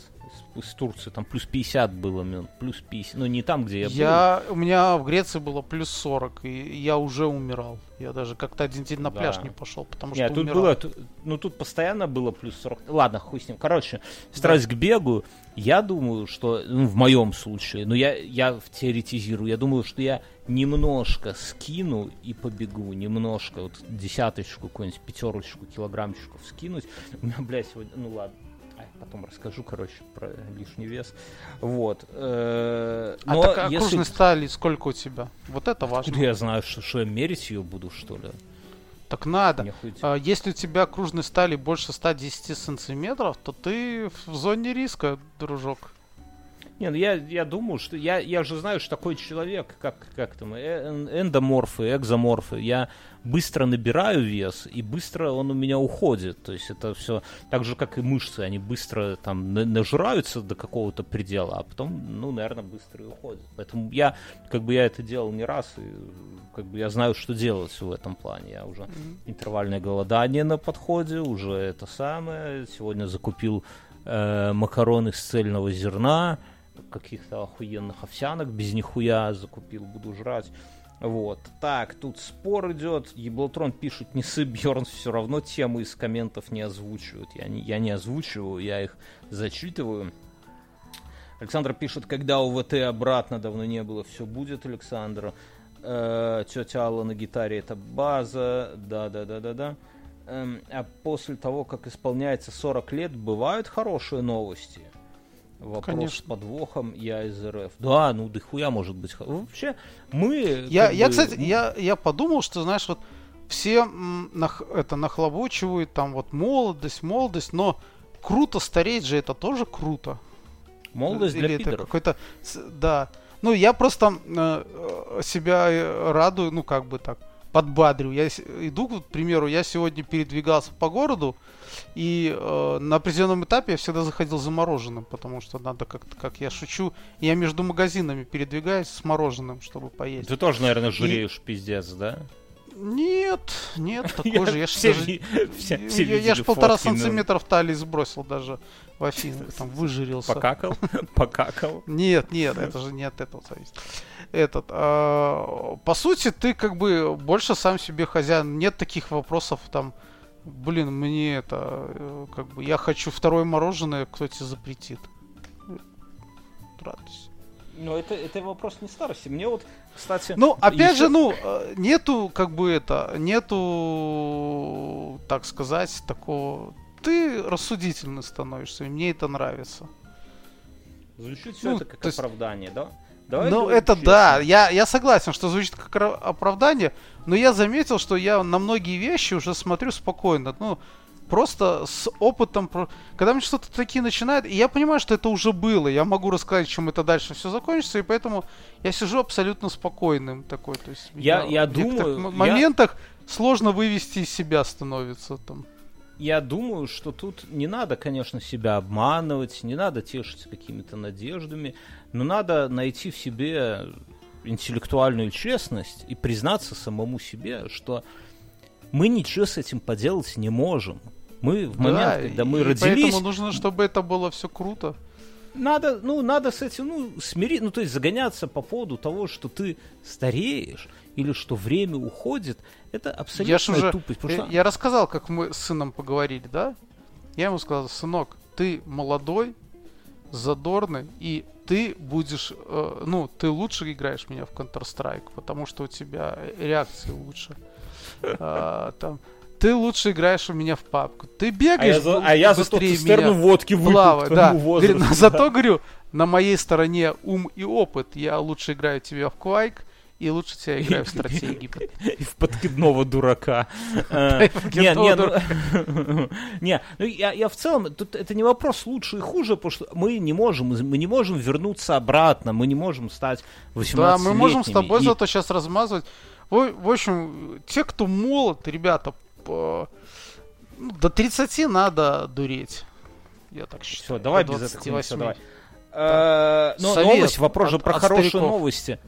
из, из Турции. Там плюс 50 было, плюс 50. Ну, не там, где я, Я, у меня в Греции было плюс 40, и я уже умирал. Я даже как-то один день на Да. пляж не пошел, потому Нет, что тут умирал. было, ту- ну тут постоянно было плюс 40. Ладно, хуй с ним. Короче, страсть к бегу, я думаю, что, ну, в моем случае, ну, я, я теоретизирую, я думаю, что я немножко скину и побегу, немножко, вот десяточку, какую-нибудь пятерочку, килограммчиков скинуть. У меня, блядь, сегодня, ну ладно, потом расскажу, короче, про лишний вес. Вот. э, А Но так а если... окружность стали сколько у тебя? Вот это важно. Откуда я знаю, что, что я мерить ее буду, что ли? Так надо. А, Если у тебя окружность стали больше 110 сантиметров, то ты в зоне риска, дружок. Не, ну я, я думаю, что я, я же знаю, что такой человек, как, как там, э- эн- эндоморфы, экзоморфы, я быстро набираю вес, и быстро он у меня уходит. То есть это все так же, как и мышцы, они быстро там на- нажираются до какого-то предела, а потом, ну, наверное, быстро и уходят. Поэтому я, как бы я это делал не раз, и как бы я знаю, что делать в этом плане. Я уже интервальное голодание на подходе, уже это самое. Сегодня закупил э, макароны с цельного зерна, каких-то охуенных овсянок, без нихуя закупил, буду жрать. Вот. Так, тут спор идет. Еблотрон пишет, не сыпь, Бьерн все равно темы из комментов не озвучивают. Я не, я не озвучиваю, я их зачитываю. Александр пишет, когда УВТ обратно давно не было, все будет, Александр. Э, тетя Алла на гитаре это база, да-да-да-да-да. Эм, а после того, как исполняется 40 лет, бывают хорошие новости? Вопрос Конечно. с подвохом, я из РФ. Да, ну да хуя может быть. Вообще, мы... Я, я бы, кстати, м, я, я подумал, что, знаешь, вот все нах- это нахлобучивают, там вот молодость, молодость, но круто стареть же, это тоже круто. Молодость для Или это пидоров. какой-то, да. Ну, я просто э, э, себя э, радую, ну, как бы так, подбадрю. Я иду, к примеру, я сегодня передвигался по городу, и э, на определенном этапе я всегда заходил за мороженым, потому что надо как-то, как я шучу, я между магазинами передвигаюсь с мороженым, чтобы поесть. Ты тоже, наверное, жиреешь, пиздец, да? Нет, нет, такой же. Я ж все, даже- ви- все- я- все я, видели ж полтора фотки, ну, сантиметров талии сбросил даже в Афинах, там выжирился. Покакал? Покакал? Нет, нет, это же не от этого зависит. Этот, а, по сути, ты как бы больше сам себе хозяин. Нет таких вопросов там, блин, мне это, э, как бы, я хочу второе мороженое, кто тебе запретит? Радуйся. Ну, это, это вопрос не старости. Мне вот, кстати... Ну, опять еще- же, ну, э, нету, как бы это, нету, так сказать, такого... Ты рассудительный становишься, и мне это нравится. Звучит все ну, это как то есть- оправдание, да? Давай ну, это честно. да, я, я согласен, что звучит как ра- оправдание, но я заметил, что я на многие вещи уже смотрю спокойно. Ну, просто с опытом, когда мне что-то такие начинает, и я понимаю, что это уже было, я могу рассказать, чем это дальше все закончится, и поэтому я сижу абсолютно спокойным такой. То есть Я- я в некоторых думаю, я- моментах сложно вывести из себя становится там. Я думаю, что тут не надо, конечно, себя обманывать, не надо тешиться какими-то надеждами, но надо найти в себе интеллектуальную честность и признаться самому себе, что мы ничего с этим поделать не можем. Мы в момент, да, когда мы родились... Поэтому нужно, чтобы это было все круто. Надо, ну, надо с этим, ну, смирить, ну, то есть загоняться по поводу того, что ты стареешь или что время уходит, это абсолютно я уже, тупость. Я, что... я рассказал, как мы с сыном поговорили, да? Я ему сказал, сынок, ты молодой, задорный, и ты будешь, э, ну, ты лучше играешь меня в Counter-Strike, потому что у тебя реакции лучше. А, там, ты лучше играешь у меня в папку. Ты бегаешь, а я, за, а я зато цистерну водки выпил да. Возрасту, да. Зато, говорю, на моей стороне ум и опыт. Я лучше играю тебя в Quake, и лучше тебя играю в стратегии. И в подкидного дурака. Э, не, ну, ну я в целом, тут это не вопрос лучше и хуже, потому что мы не можем, мы не можем вернуться обратно, мы не можем стать 18 Да, мы можем с тобой зато сейчас размазывать. В общем, те, кто молод, ребята, ну, до 30 надо дуреть. Я так считаю. Все, давай без этого. Все, давай. Э, но новость, вопрос же про хорошие новости.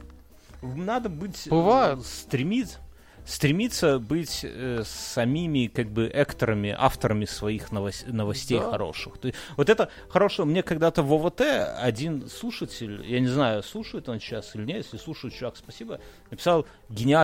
Надо быть... Бывает. Стремиться стремиться быть э, самими как бы экторами, авторами своих новос- новостей да. хороших. То есть, вот это хорошо. Мне когда-то в ОВТ один слушатель, я не знаю, слушает он сейчас или нет, если слушает, чувак, спасибо, написал гениально